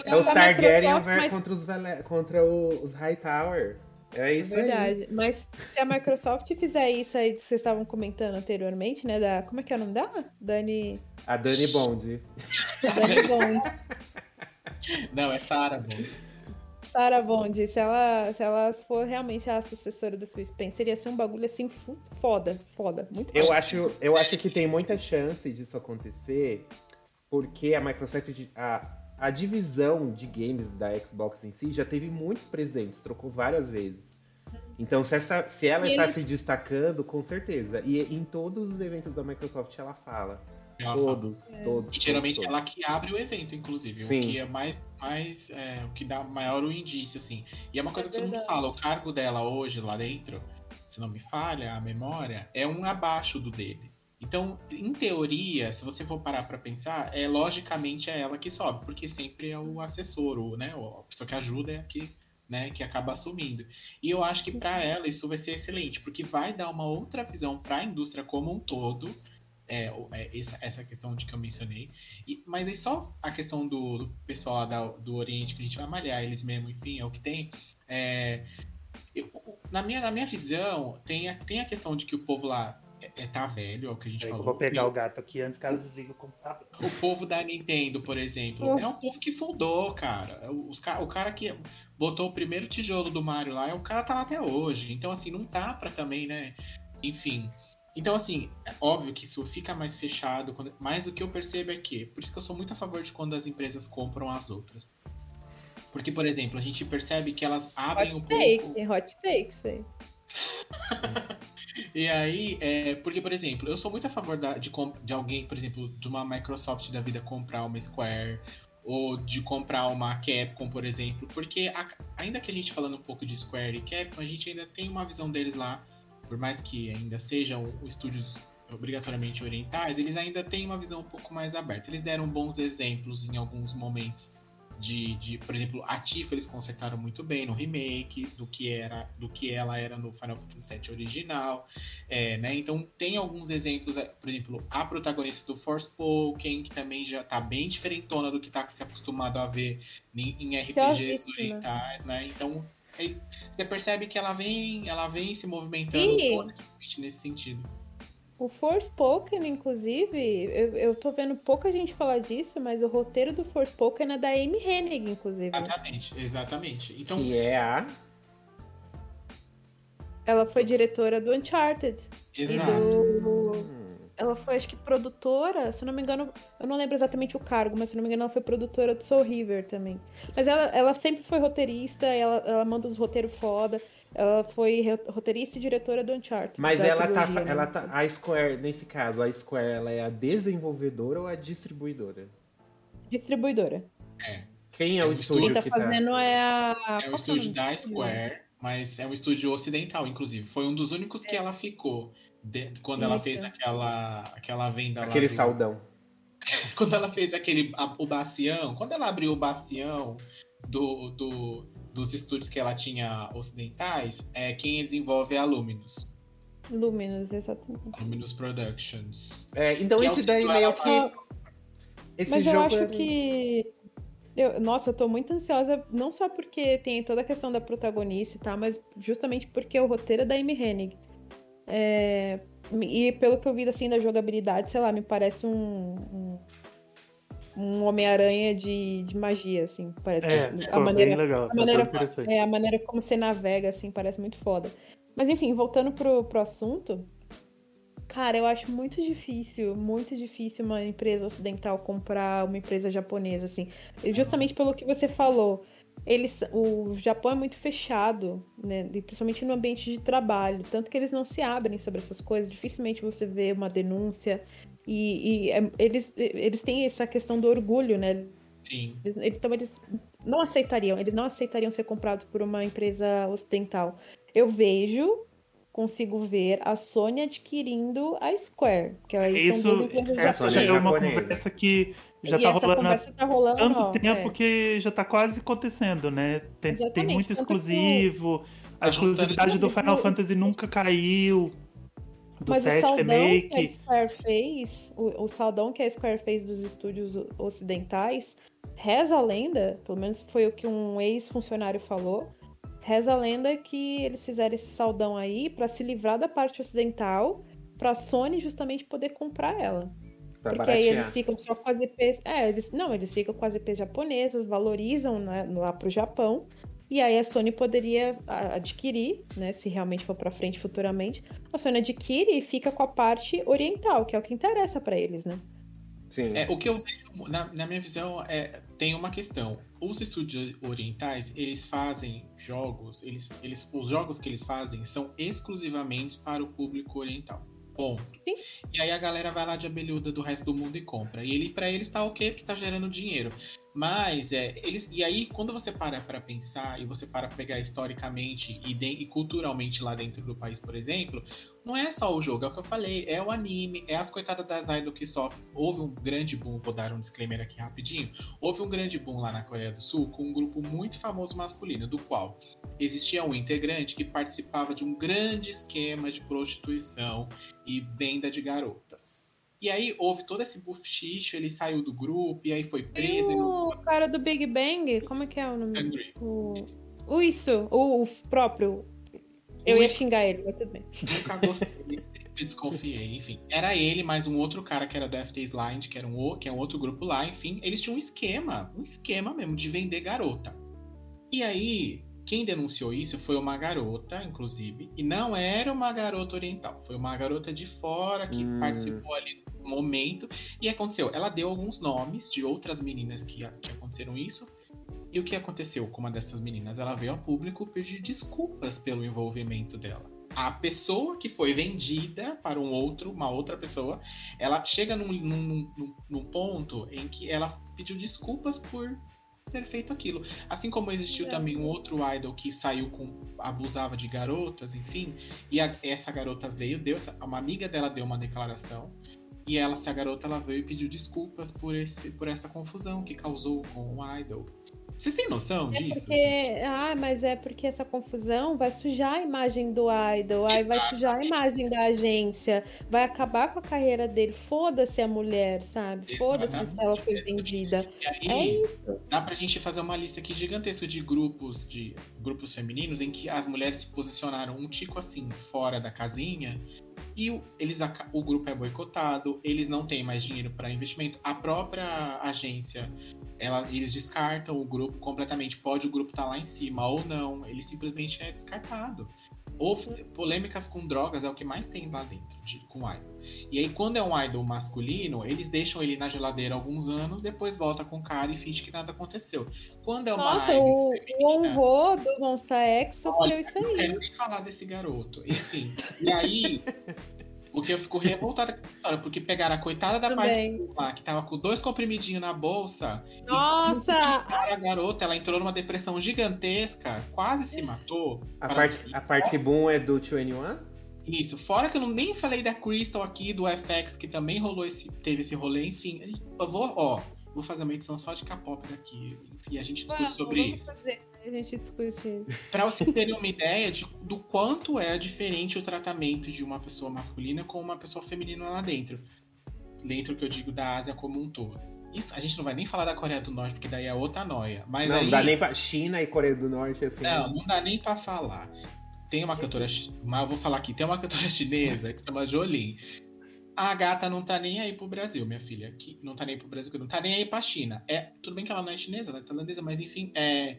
É os Targaryen mas- contra os, Vale- contra o- os Hightower. É isso aí. Verdade. Mas se a Microsoft fizer isso aí que vocês estavam comentando anteriormente, né? Da. Como é que é o nome dela? Dani. A Dani Bond. Dani Bond. Não, é Sarah Bond. Sarah Bond, se ela, se ela for realmente a sucessora do Phil Spencer, ia ser um bagulho assim foda, foda. Muito Eu foda. acho, eu acho que tem muita chance disso acontecer, porque a Microsoft, a, a divisão de games da Xbox em si já teve muitos presidentes, trocou várias vezes. Então, se, essa, se ela está eles- se destacando, com certeza. E em todos os eventos da Microsoft ela fala. Ela fala. todos, todos. E geralmente todos, ela que abre o evento, inclusive. Sim. O que é mais, mais é, o que dá maior o indício, assim. E é uma coisa É que todo mundo fala, o cargo dela hoje lá dentro, se não me falha a memória, é um abaixo do dele. Então, em teoria, se você for parar pra pensar, é logicamente é ela que sobe, porque sempre é o assessor, o, né, a pessoa que ajuda é a que, né, que acaba assumindo. E eu acho que pra ela isso vai ser excelente, porque vai dar uma outra visão pra indústria como um todo, é, é, essa, essa questão de que eu mencionei. E- mas aí só a questão do, do pessoal lá da- do Oriente que a gente vai malhar, eles mesmo, enfim, é o que tem. É, eu- na, minha, na minha visão, tem a, tem a questão de que o povo lá é, é- tá velho, é o que a gente eu falou. vou pegar E o gato aqui antes que ela desligue o computador. o povo da Nintendo, por exemplo, é um povo que fundou, cara. Os, o cara que botou o primeiro tijolo do Mario lá, é o cara tá lá até hoje. Então, assim, não tá pra também, né? Enfim. Então, assim, é óbvio que isso fica mais fechado, quando- mas o que eu percebo é que, por isso que eu sou muito a favor de quando as empresas compram as outras. Porque, por exemplo, a gente percebe que elas abrem um Hot pouco. take, hot take, isso aí. <laughs> E aí, é, porque, por exemplo, eu sou muito a favor da- de, comp- de alguém, por exemplo, de uma Microsoft da vida comprar uma Square, ou de comprar uma Capcom, por exemplo, porque a- ainda que a gente falando um pouco de Square e Capcom, a gente ainda tem uma visão deles lá, por mais que ainda sejam estúdios obrigatoriamente orientais, eles ainda têm uma visão um pouco mais aberta. Eles deram bons exemplos em alguns momentos de, de, por exemplo, a Tifa eles consertaram muito bem no remake do que era, do que ela era no Final Fantasy VII original, é, né? Então tem alguns exemplos, é, por exemplo, a protagonista do Forspoken, que também já tá bem diferentona do que tá se acostumado a ver em, em RPGs Curiosíssima. orientais, né? Então é- você percebe que ela vem, ela vem se movimentando E- positivamente nesse sentido. O Forspoken, inclusive, eu, eu tô vendo pouca gente falar disso, mas o roteiro do Forspoken é da Amy Hennig, inclusive. Exatamente, exatamente. Então, Que é a. Ela foi diretora do Uncharted. exato. E do... Ela foi, acho que, produtora, se eu não me engano, eu não lembro exatamente o cargo, mas se eu não me engano, ela foi produtora do Soul River também. Mas ela, ela sempre foi roteirista, ela, ela manda uns roteiros foda. Ela foi roteirista e diretora do Uncharted. Mas ela tá, né? ela tá. A Square, nesse caso, a Square ela é a desenvolvedora ou a distribuidora? Distribuidora. Quem é É o estúdio Quem tá que fazendo é a. É o estúdio nome da Square, mas é um estúdio ocidental, inclusive. Foi um dos únicos que ela ficou de- quando ela Isso. fez aquela, aquela venda Aquele lá. do- saldão. <laughs> Quando ela fez aquele a- o bastião, quando ela abriu o bastião do, do- dos estúdios que ela tinha ocidentais, é quem desenvolve é a Luminous. Luminous, exatamente. Luminous Productions. É, então Que é esse daí sítio meio ela que. Esse Mas eu jogo acho é- que. Eu, nossa, eu tô muito ansiosa, não só porque tem toda a questão da protagonista e tal, mas justamente porque o roteiro é da Amy Hennig. É, e pelo que eu vi assim da jogabilidade, sei lá, me parece um. um, um Homem-Aranha de, de magia, assim. Parece, É, a maneira, legal. a maneira- é, a maneira como você navega, assim, parece muito foda. Mas enfim, voltando pro, pro assunto, cara, eu acho muito difícil, muito difícil uma empresa ocidental comprar uma empresa japonesa, assim. Justamente pelo que você falou. Eles, o Japão é muito fechado, né? Principalmente no ambiente de trabalho. Tanto que eles não se abrem sobre essas coisas. Dificilmente você vê uma denúncia. E, e, é, eles, eles têm essa questão do orgulho, né? Sim. Eles- então eles não aceitariam, eles não aceitariam ser comprados por uma empresa ocidental. Eu vejo, consigo ver a Sony adquirindo a Square, que aí Isso, são duas empresas essa já é uma conversa que já e tá essa rolando tá rolando tanto ó, tempo é. que já tá quase acontecendo, né? Tem, tem muito exclusivo, a exclusividade do Final. Fantasy nunca caiu. do Mas o 7 saldão remake. que a Square fez, o, o saldão que a Square fez dos estúdios ocidentais, reza a lenda, pelo menos foi o que um ex-funcionário falou, reza a lenda que eles fizeram esse saldão aí pra se livrar da parte ocidental, pra Sony justamente poder comprar ela. Pra Porque aí eles ficam só com as IPs. É, eles. Não, eles ficam com as IPs japonesas, valorizam né, lá pro Japão. E aí a Sony poderia adquirir, né? Se realmente for pra frente futuramente. A Sony adquire e fica com a parte oriental, que é o que interessa pra eles, né? Sim. É, o que eu vejo, na, na minha visão, é, tem uma questão. Os estúdios orientais, eles fazem jogos, eles, eles, os jogos que eles fazem são exclusivamente para o público oriental. Ponto. Sim. E aí a galera vai lá de abelhuda do resto do mundo e compra. E ele, para eles tá ok, porque tá gerando dinheiro. Mas, é, eles. E aí, quando você para pra pensar e você para pegar historicamente e, de- e culturalmente lá dentro do país, por exemplo, não é só o jogo, é o que eu falei, é o anime, é as coitadas das idol que sofrem. Houve um grande boom, vou dar um disclaimer aqui rapidinho. Houve um grande boom lá na Coreia do Sul com um grupo muito famoso masculino, do qual existia um integrante que participava de um grande esquema de prostituição e venda de garotas. E aí houve todo esse buficho, ele saiu do grupo e aí foi E preso e não o cara do Big Bang, como é que é o nome? Angry. O, o isso, o, o próprio. Eu O ia xingar ele, mas tudo bem. Nunca gostei, sempre <laughs> desconfiei, enfim. Era ele, mais um outro cara que era do FT Slide, que era um, que é um outro grupo lá, enfim. Eles tinham um esquema, um esquema mesmo, de vender garota. E aí, quem denunciou isso foi uma garota, inclusive, e não era uma garota oriental, foi uma garota de fora que Hum. participou ali no momento. E aconteceu, ela deu alguns nomes de outras meninas que, que aconteceram isso. E o que aconteceu com uma dessas meninas? Ela veio ao público pedir desculpas pelo envolvimento dela. A pessoa que foi vendida para um outro, uma outra pessoa, ela chega num, num- num- num ponto em que ela pediu desculpas por ter feito aquilo. Assim como existiu É. também um outro idol que saiu com. abusava de garotas, enfim. E a- essa garota veio, deu uma amiga dela deu uma declaração. E ela, essa garota, ela veio e pediu desculpas por, esse, por essa confusão que causou com o idol. Vocês têm noção É disso? porque, ah, mas é porque essa confusão vai sujar a imagem do idol, aí vai sujar a imagem da agência, vai acabar com a carreira dele. Foda-se a mulher, sabe? Foda-se se ela foi vendida. E É aí, isso. dá pra gente fazer uma lista aqui gigantesca de grupos, de grupos femininos em que as mulheres se posicionaram um tico assim, fora da casinha, e o, eles, o grupo é boicotado, eles não têm mais dinheiro para investimento. A própria agência, ela- eles descartam o grupo completamente. Pode o grupo estar lá em cima ou não, ele simplesmente é descartado. Ou polêmicas com drogas é o que mais tem lá dentro, de, com idol. E aí, quando é um idol masculino, eles deixam ele na geladeira alguns anos, depois volta com o cara e finge que nada aconteceu. Quando é uma Nossa, idol o, feminina, o Honro do Monster X sofreu isso eu não aí. quero nem falar desse garoto. Enfim. E aí, o que eu fico revoltada com essa história, porque pegaram a coitada da Também. parte lá, que tava com dois comprimidinhos na bolsa. e Nossa! a garota, ela entrou numa depressão gigantesca, quase se matou. A parte, a parte boom é do 21? Isso, fora que eu não nem falei da Crystal aqui, do FX, que também rolou esse, teve esse rolê, enfim. Eu vou, ó, vou fazer uma edição só de K-pop daqui. E a gente discute sobre vamos isso. fazer, A gente discute isso. Pra vocês terem uma ideia de, do quanto é diferente o tratamento de uma pessoa masculina com uma pessoa feminina lá dentro. Dentro que eu digo da Ásia como um todo. Isso, a gente não vai nem falar da Coreia do Norte, porque daí é outra noia. Mas não, aí, dá nem pra China e Coreia do Norte, assim. Não, não dá nem pra falar. Tem uma cantora, mas eu vou falar aqui, tem uma cantora <laughs> chinesa que chama Jolin. A gata não tá nem aí pro Brasil, minha filha. Que não tá nem pro Brasil, não tá nem aí pra China. É, tudo bem que ela não é chinesa, ela é tailandesa, mas enfim, é.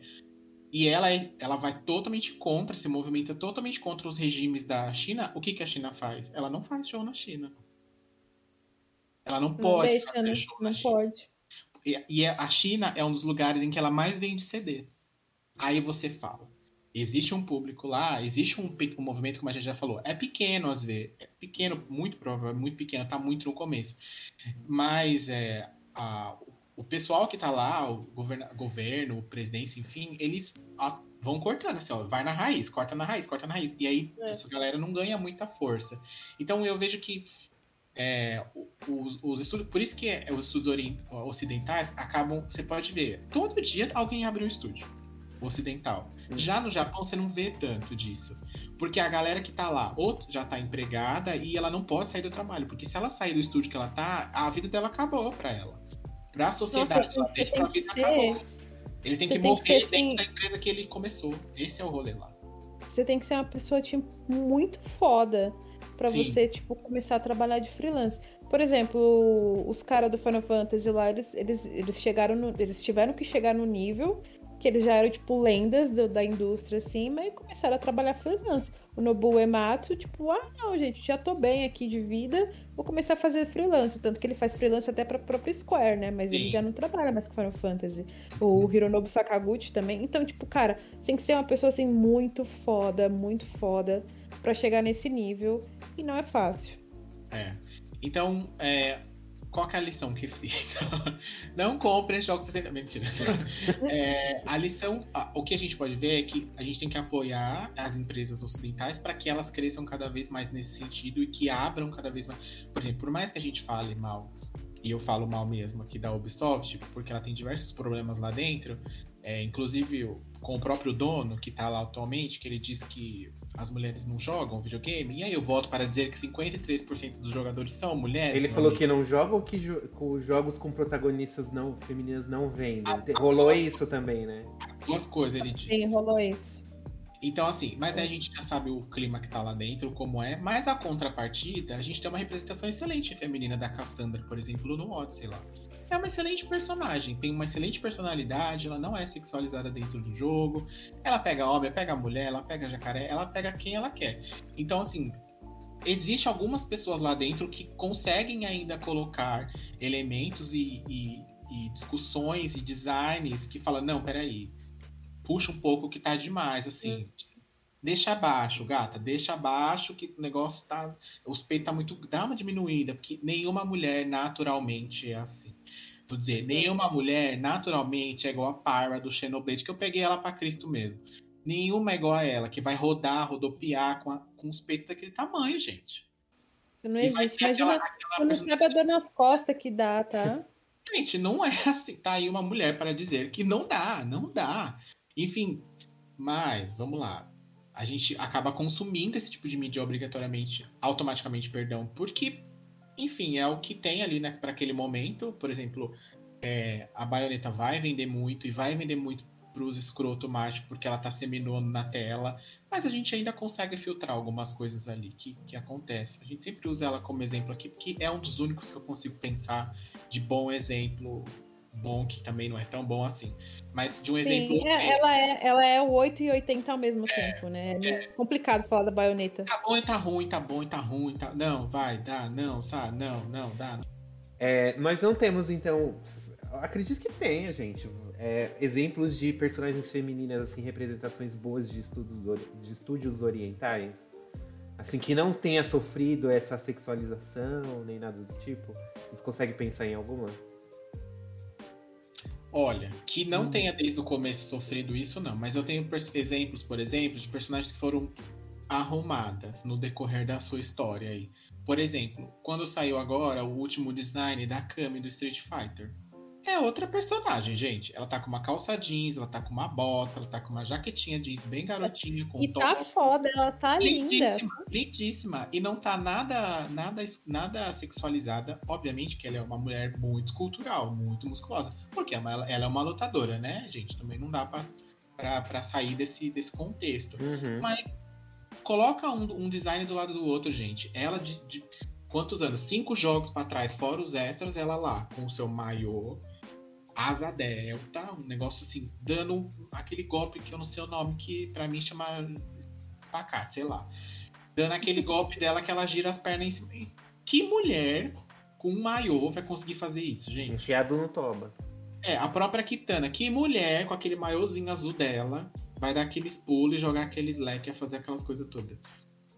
E ela, é, ela vai totalmente contra, se movimenta totalmente contra os regimes da China. O que, que a China faz? Ela não faz show na China. Ela não Não pode deixa, fazer né? show na Não China. pode. E, e a China é um dos lugares em que ela mais vende CD. Aí você fala. Existe um público lá, existe um, um movimento, como a gente já falou. É pequeno às vezes. É pequeno, muito provável, muito pequeno, tá muito no começo. Mas é, a- o pessoal que tá lá, o governo, o presidência, enfim, eles a- vão cortando, assim, ó, vai na raiz, corta na raiz, corta na raiz. E aí É. essa galera não ganha muita força. Então eu vejo que é, os, os estudos, por isso que é, os estudos ocidentais acabam, você pode ver, todo dia alguém abre um estúdio. ocidental. Já no Japão você não vê tanto disso. Porque a galera que tá lá, ou já tá empregada e ela não pode sair do trabalho. Porque se ela sair do estúdio que ela tá, a vida dela acabou pra ela. Pra sociedade lá você dentro, tem a vida que ser- acabou. Ele tem você que tem que morrer ser, dentro da empresa que ele começou. Esse é o rolê lá. Você tem que ser uma pessoa, tipo, muito foda pra Sim. você, tipo, começar a trabalhar de freelance. Por exemplo, os caras do Final Fantasy lá, eles, eles, eles chegaram no, Eles tiveram que chegar no nível que eles já eram, tipo, lendas do- da indústria, assim, mas começaram a trabalhar freelance. O Nobuo Ematsu, tipo, ah, não, gente, já tô bem aqui de vida, vou começar a fazer freelance. Tanto que ele faz freelance até pra própria Square, né? Mas ele Sim. já não trabalha mais com Final Fantasy. O Hironobu Sakaguchi também. Então, tipo, cara, tem que ser uma pessoa, assim, muito foda, muito foda pra chegar nesse nível. E não é fácil. É. Então, é, qual que é a lição que fica? <laughs> Não comprem jogos 60. Mentira. <laughs> É, a lição, o que a gente pode ver é que a gente tem que apoiar as empresas ocidentais para que elas cresçam cada vez mais nesse sentido e que abram cada vez mais. Por exemplo, por mais que a gente fale mal, e eu falo mal mesmo aqui da Ubisoft, porque ela tem diversos problemas lá dentro, é, inclusive com o próprio dono que tá lá atualmente, que ele diz que as mulheres não jogam videogame, e aí eu volto para dizer que 53% dos jogadores são mulheres. Ele falou amigo. que não joga ou que jo- com jogos com protagonistas não femininas não vendem? Ah, Te- Rolou isso também, né? Duas coisas ele diz. Sim, rolou isso. Então, assim, mas aí a gente já sabe o clima que tá lá dentro, como é. Mas a contrapartida, a gente tem uma representação excelente feminina da Cassandra, por exemplo, no Odyssey lá. É uma excelente personagem, tem uma excelente personalidade, ela não é sexualizada dentro do jogo. Ela pega homem, pega mulher, ela pega jacaré, ela pega quem ela quer. Então, assim, existe algumas pessoas lá dentro que conseguem ainda colocar elementos e, e- e discussões e designs que falam, não, peraí, puxa um pouco que tá demais, assim. Deixa abaixo, gata, deixa abaixo que o negócio tá. Os peitos tá muito. Dá uma diminuída, porque nenhuma mulher naturalmente é assim. Vou dizer, nenhuma mulher naturalmente é igual a Parra do Xenoblade, que eu peguei ela pra Cristo mesmo. Nenhuma é igual a ela, que vai rodar, rodopiar com, a- com os peitos daquele tamanho, gente. Não E existe. ter aquela, Imagina aquela quando sabe a dor nas costas que dá, tá? <laughs> Gente, não é assim. Tá aí uma mulher para dizer que não dá, não dá. Enfim, mas, vamos lá. A gente acaba consumindo esse tipo de mídia obrigatoriamente, automaticamente, perdão, porque, enfim, é o que tem ali, né, para aquele momento. Por exemplo, é, a baioneta vai vender muito e vai vender muito pros escroto mágico porque ela tá seminando na tela, mas a gente ainda consegue filtrar algumas coisas ali que, que acontece. A gente sempre usa ela como exemplo aqui, porque é um dos únicos que eu consigo pensar de bom exemplo, bom que também não é tão bom assim, mas de um exemplo. Sim, é, ela, é, ela é o 8 e 80 ao mesmo tempo, né? É meio complicado falar da baioneta. Tá bom e tá ruim, tá bom e tá ruim, tá. Não, vai, dá, não, sabe? Não, não, dá. É, nós não temos, então. Acredito que tenha, gente. é, exemplos de personagens femininas, assim, representações boas de, estudos, de estúdios orientais. Assim, que não tenha sofrido essa sexualização, nem nada do tipo. Vocês conseguem pensar em alguma? Olha, que não Hum. tenha desde o começo sofrido isso, não. Mas eu tenho exemplos, por exemplo, de personagens que foram arrumadas no decorrer da sua história aí. Por exemplo, quando saiu agora o último design da Kami do Street Fighter. É outra personagem, gente. Ela tá com uma calça jeans, ela tá com uma bota, ela tá com uma jaquetinha jeans bem garotinha, com E tá top. foda, ela tá linda. Lindíssima, lindíssima. E não tá nada, nada, nada sexualizada. Obviamente que ela é uma mulher muito escultural, muito musculosa. Porque ela, ela é uma lutadora, né, gente? Também não dá pra, pra, pra sair desse, desse contexto. Uhum. Mas coloca um, um design do lado do outro, gente. Ela de, de quantos anos? Cinco jogos pra trás, fora os extras, ela lá, com o seu maiô, asa delta, um negócio assim, dando aquele golpe que eu não sei o nome, que pra mim chama espacate, sei lá. Dando aquele <laughs> golpe dela que ela gira as pernas em cima. Que mulher com um maiô vai conseguir fazer isso, gente? Enfiado no toba. É, a própria Kitana. Que mulher com aquele maiôzinho azul dela vai dar aqueles pulos e jogar aqueles leques e fazer aquelas coisas todas.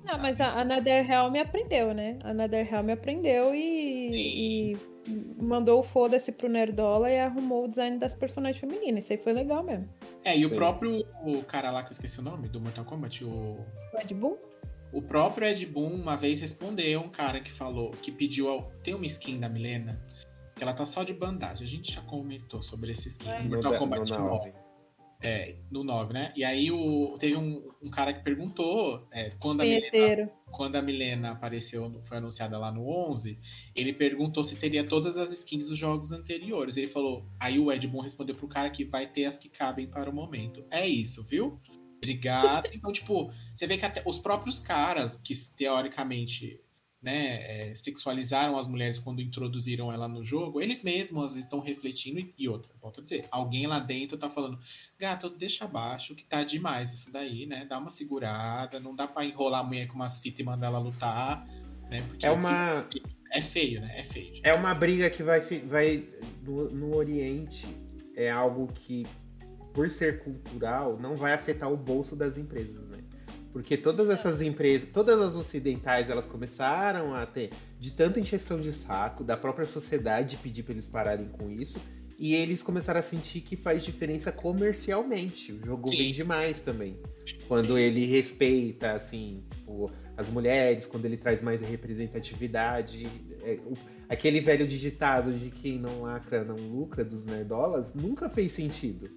Não, mas a, a Netherrealm aprendeu, né? A Netherrealm aprendeu e, Sim. e mandou o foda-se pro Nerdola e arrumou o design das personagens femininas. Isso aí foi legal mesmo. É, e o Sim. próprio o cara lá que eu esqueci o nome do Mortal Kombat, o, O Ed Boon? o próprio Ed Boon uma vez respondeu um cara que falou, que pediu ao, tem uma skin da Milena que ela tá só de bandagem. A gente já comentou sobre esse skin. É. Mortal Kombat no 9. É, no 9, né? E aí o, teve um, um cara que perguntou é, quando, a Milena, quando a Milena apareceu, foi anunciada lá no 11, ele perguntou se teria todas as skins dos jogos anteriores. Ele falou, aí o Ed Boon respondeu pro cara que vai ter as que cabem para o momento. É isso, viu? Obrigado. Então, tipo, você vê que até os próprios caras que teoricamente né, é, sexualizaram as mulheres quando introduziram ela no jogo, eles mesmos estão refletindo e, e outra, volto a dizer, alguém lá dentro tá falando, gato, deixa abaixo, que tá demais isso daí, né? Dá uma segurada, não dá pra enrolar a mulher com umas fitas e mandar ela lutar, né? Porque É uma, é feio, né? É feio. gente. é uma briga que vai, vai no, no Oriente, é algo que, por ser cultural, não vai afetar o bolso das empresas? Porque todas essas empresas, todas as ocidentais, elas começaram a ter de tanta encheção de saco da própria sociedade pedir para eles pararem com isso. E eles começaram a sentir que faz diferença comercialmente. O jogo Sim. vende mais também. Quando ele respeita, assim, tipo, as mulheres, quando ele traz mais representatividade. É, o- aquele velho digitado de quem não lacra não lucra dos nerdolas nunca fez sentido.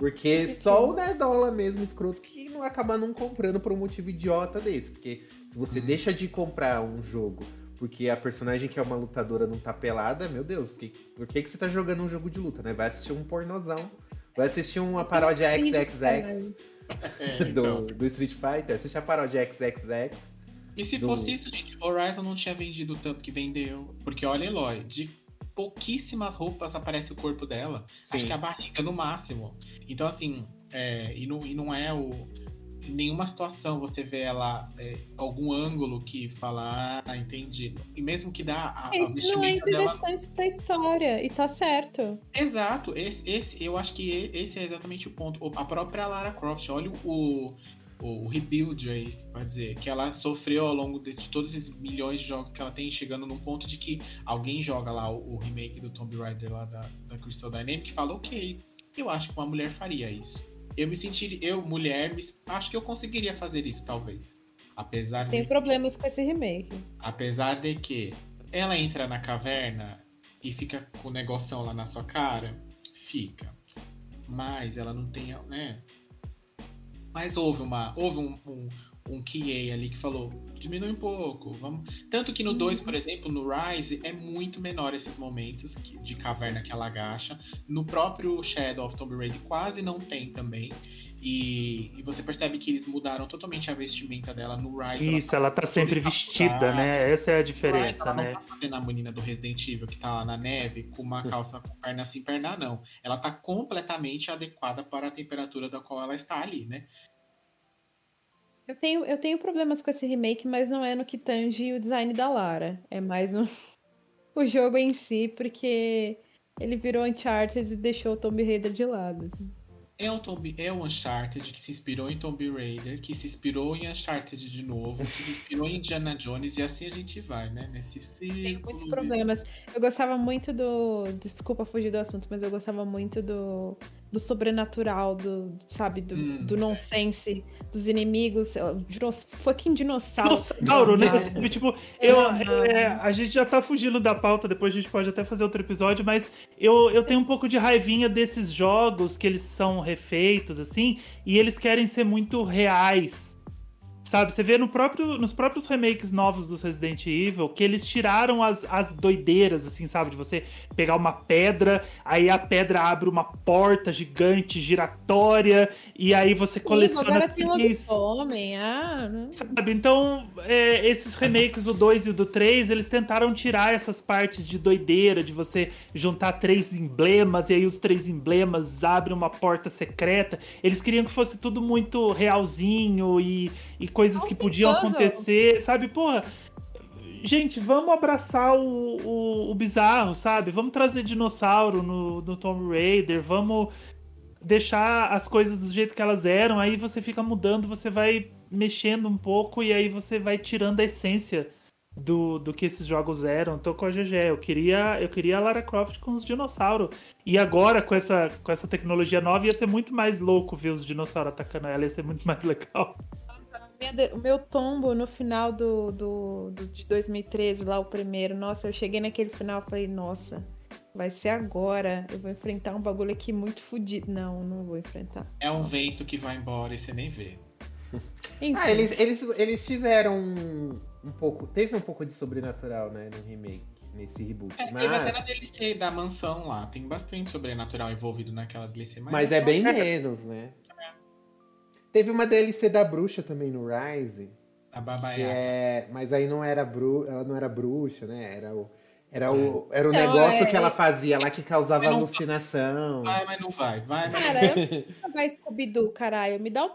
Porque só o nerdola mesmo, escroto, que não acaba não comprando por um motivo idiota desse. Porque se você Uhum. deixa de comprar um jogo porque a personagem que é uma lutadora não tá pelada, meu Deus, que, por que, que você tá jogando um jogo de luta, né? Vai assistir um pornozão. Vai assistir uma paródia XXX É, <laughs> do, então. do Street Fighter. Assiste a paródia XXX. E se do- fosse isso, gente, Horizon não tinha vendido tanto que vendeu. Porque olha, Eloy, de pouquíssimas roupas aparece o corpo dela. Acho Sim. que a barriga no máximo. Então, assim, é, e, não, e não é o. Em nenhuma situação você vê ela, é, algum ângulo que fala, ah, entendi. E mesmo que dá a, a Isso não é vestimenta dela. interessante pra história. E tá certo. Exato, esse, esse, eu acho que esse é exatamente o ponto. A própria Lara Croft, olha o, o, rebuild aí, vai dizer, que ela sofreu ao longo de, de todos esses milhões de jogos que ela tem, chegando num ponto de que alguém joga lá o, o remake do Tomb Raider lá da, da Crystal Dynamics e fala, ok, eu acho que uma mulher faria isso. Eu me sentiria, eu, mulher, me- acho que eu conseguiria fazer isso, talvez. Apesar de Tenho problemas com esse remake. Apesar de que ela entra na caverna e fica com o negoção lá na sua cara, fica. Mas ela não tem, né? Mas houve uma, houve um, um, um QA ali que falou, diminui um pouco, vamos. Tanto que no 2, por exemplo, no Rise, é muito menor esses momentos de caverna que ela agacha. No próprio Shadow of Tomb Raider quase não tem também. E, e você percebe que eles mudaram totalmente a vestimenta dela no Rise. Isso, ela tá sempre toda vestida, encapuçada. né? Essa é a diferença, ela né? não tá fazendo a menina do Resident Evil que tá lá na neve com uma calça com perna sem perna, não. Ela tá completamente adequada para a temperatura da qual ela está ali, né? Eu tenho, eu tenho problemas com esse remake, mas não é no que tange o design da Lara. É mais no <laughs> o jogo em si, porque ele virou Uncharted e deixou o Tomb Raider de lado. assim. É o, Tomb, é o Uncharted que se inspirou em Tomb Raider, que se inspirou em Uncharted de novo, que se inspirou em Indiana Jones, e assim a gente vai, né? Nesse Tem círculo. muitos problemas. Eu gostava muito do. Desculpa fugir do assunto, mas eu gostava muito do, do sobrenatural, do, sabe, do, Hum, do nonsense, dos inimigos, dinos, fucking dinossauro. Dinossauro, né? Sabe, Tipo, eu, Não. é, a gente já tá fugindo da pauta, depois a gente pode até fazer outro episódio, mas eu, eu tenho um pouco de raivinha desses jogos que eles são refeitos, assim, e eles querem ser muito reais. Sabe, você vê no próprio, nos próprios remakes novos dos Resident Evil que eles tiraram as, as doideiras, assim, sabe? De você pegar uma pedra, aí a pedra abre uma porta gigante, giratória, e aí você Sim, coleciona agora tem três- lobisomem. Ah, não. Sabe? Então, é, esses remakes, o 2 e o do 3, eles tentaram tirar essas partes de doideira, de você juntar três emblemas, e aí os três emblemas abrem uma porta secreta. Eles queriam que fosse tudo muito realzinho e, e coisas que podiam acontecer, sabe? Porra. Gente, vamos abraçar o, o, o bizarro, sabe? Vamos trazer dinossauro no, no Tomb Raider, vamos deixar as coisas do jeito que elas eram, aí você fica mudando, você vai mexendo um pouco e aí você vai tirando a essência do, do que esses jogos eram. Tô com a GG, eu queria, eu queria a Lara Croft com os dinossauros. E agora, com essa, com essa tecnologia nova, ia ser muito mais louco ver os dinossauros atacando ela, ia ser muito mais <laughs> legal. Minha O meu tombo no final do, do, do- de 2013, lá o primeiro, nossa, eu cheguei naquele final e falei, nossa, Vai ser agora. Eu vou enfrentar um bagulho aqui muito fodido. Não, não vou enfrentar. É um vento que vai embora e você nem vê. <laughs> Enfim, Ah, eles, eles, eles tiveram um, um pouco. Teve um pouco de sobrenatural, né, no remake, nesse reboot. É, mas, Teve até na DLC da mansão lá. Tem bastante sobrenatural envolvido naquela DLC. Mas, mas é só- bem menos, né? Teve uma DLC da bruxa também no Rise. A Que babaiaca. é, mas aí não era bru, ela não era bruxa, né? Era o, era o, era o Não, negócio é- que ela fazia lá que causava não- alucinação. Vai, mas não vai. Vai, mas Cara, eu não vou jogar Scooby-Doo, caralho. Me dá o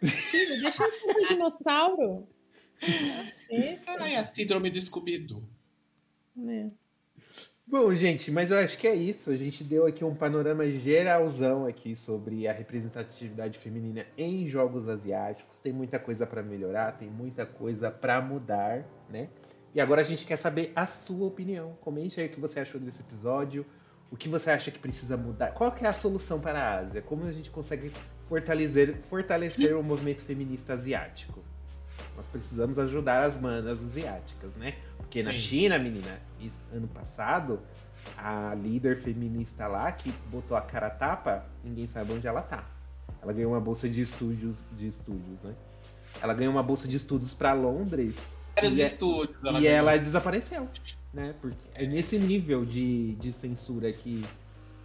tiro, deixa eu ser um dinossauro. <laughs> Assim, Ai, a síndrome do Scooby-Doo. né? Bom, gente, mas eu acho que é isso. A gente deu aqui um panorama geralzão aqui sobre a representatividade feminina em jogos asiáticos. Tem muita coisa pra melhorar, tem muita coisa pra mudar, né? E agora a gente quer saber a sua opinião. Comente aí o que você achou desse episódio, o que você acha que precisa mudar. Qual é a solução para a Ásia? Como a gente consegue fortalecer, fortalecer o movimento feminista asiático? Nós precisamos ajudar as manas asiáticas, né? Porque na Sim. China, menina, ano passado, a líder feminista lá que botou a cara a tapa, ninguém sabe onde ela tá. Ela ganhou uma bolsa de estúdios, de estúdios, né? Ela ganhou uma bolsa de estudos pra Londres Vários e, é- estúdios. e ganhou. ela desapareceu, né? Porque é nesse nível de, de censura que,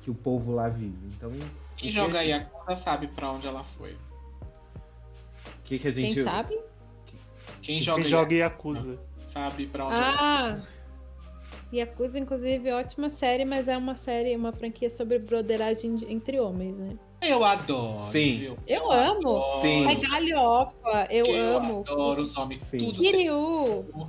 que o povo lá vive. Então, Quem joga aí a coisa sabe pra onde ela foi. o que, que a Quem gente. sabe? Quem Quem joga, joga aí Yakuza. Sabe pra onde ela Ah! Yakuza, inclusive, ótima série, mas é uma série, uma franquia sobre broderagem de- entre homens, né? Eu adoro. Sim. viu? Eu amo. adoro. Sim. É galhofa, eu, Eu amo. adoro os homens. Sim. Tudo Kiryu, Eu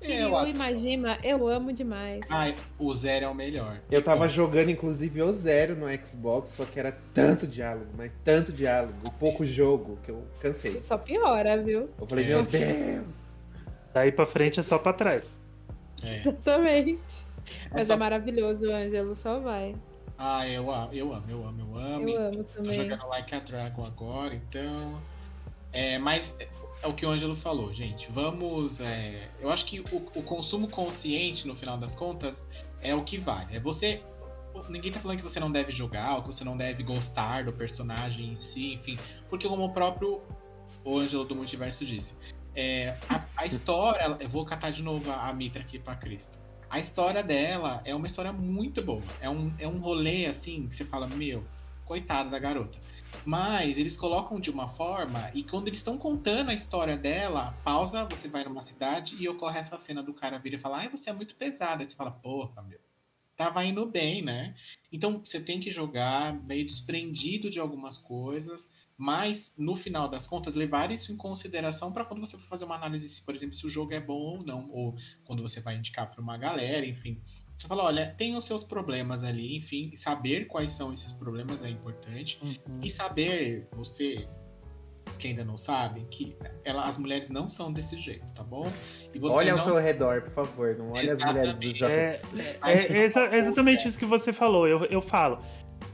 Kiryu. Majima, eu amo demais. Ai, o Zero é o melhor. Eu tava jogando, inclusive, o Zero no Xbox, só que era tanto diálogo, mas tanto diálogo, e pouco jogo, que eu cansei. Só piora, viu? Eu falei, É. meu Deus! Daí pra frente é só pra trás. É. Exatamente. Mas só- é maravilhoso, Ângelo, só vai. Ah, eu, a- eu amo, eu amo, eu amo. Eu amo Tô também. jogando Like a Dragon agora, então. É, mas é, é o que o Ângelo falou, gente. Vamos. é, eu acho que o, o consumo consciente, no final das contas, é o que vale. É você. Ninguém tá falando que você não deve jogar, ou que você não deve gostar do personagem em si, enfim. Porque como o próprio o Ângelo do Multiverso disse, é, a, a história. Eu vou catar de novo a, Mitra aqui pra Cristo. A história dela é uma história muito boa. É um, é um rolê assim que você fala, meu, coitada da garota. Mas eles colocam de uma forma, e quando eles estão contando a história dela, pausa, você vai numa cidade e ocorre essa cena do cara vir e falar, ai, você é muito pesada. Aí você fala, porra, meu, tava indo bem, né? Então você tem que jogar meio desprendido de algumas coisas, mas no final das contas, levar isso em consideração para quando você for fazer uma análise, se, por exemplo, se o jogo é bom ou não, ou quando você vai indicar para uma galera, enfim. Você fala, olha, tem os seus problemas ali, enfim, e saber quais são esses problemas é importante. E saber, você que ainda não sabe, que ela, as mulheres não são desse jeito, tá bom? E você olha não ao seu redor, por favor, não olha as mulheres do Exatamente. Japão. É, é exa- é exatamente isso que você falou. Eu, eu falo.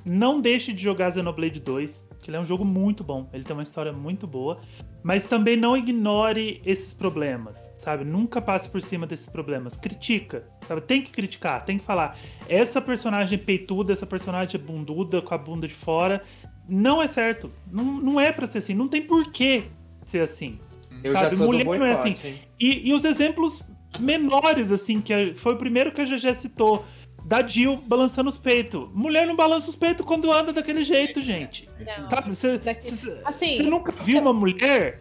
Não deixe de jogar Xenoblade 2, que ele é um jogo muito bom. Ele tem uma história muito boa. Mas também não ignore esses problemas, sabe? Nunca passe por cima desses problemas. Critica, sabe? Tem que criticar, tem que falar. Essa personagem peituda, essa personagem bunduda, com a bunda de fora, não é certo. Não, não é pra ser assim. Não tem porquê ser assim. Eu Sabe, já sou mulher do não é assim. E, e os exemplos menores, assim, que a- foi o primeiro que a GG citou. Da Jill balançando os peitos. Mulher não balança os peitos quando anda daquele jeito, gente. Esse- Não. Sabe? Você, você- assim, você nunca viu uma mulher?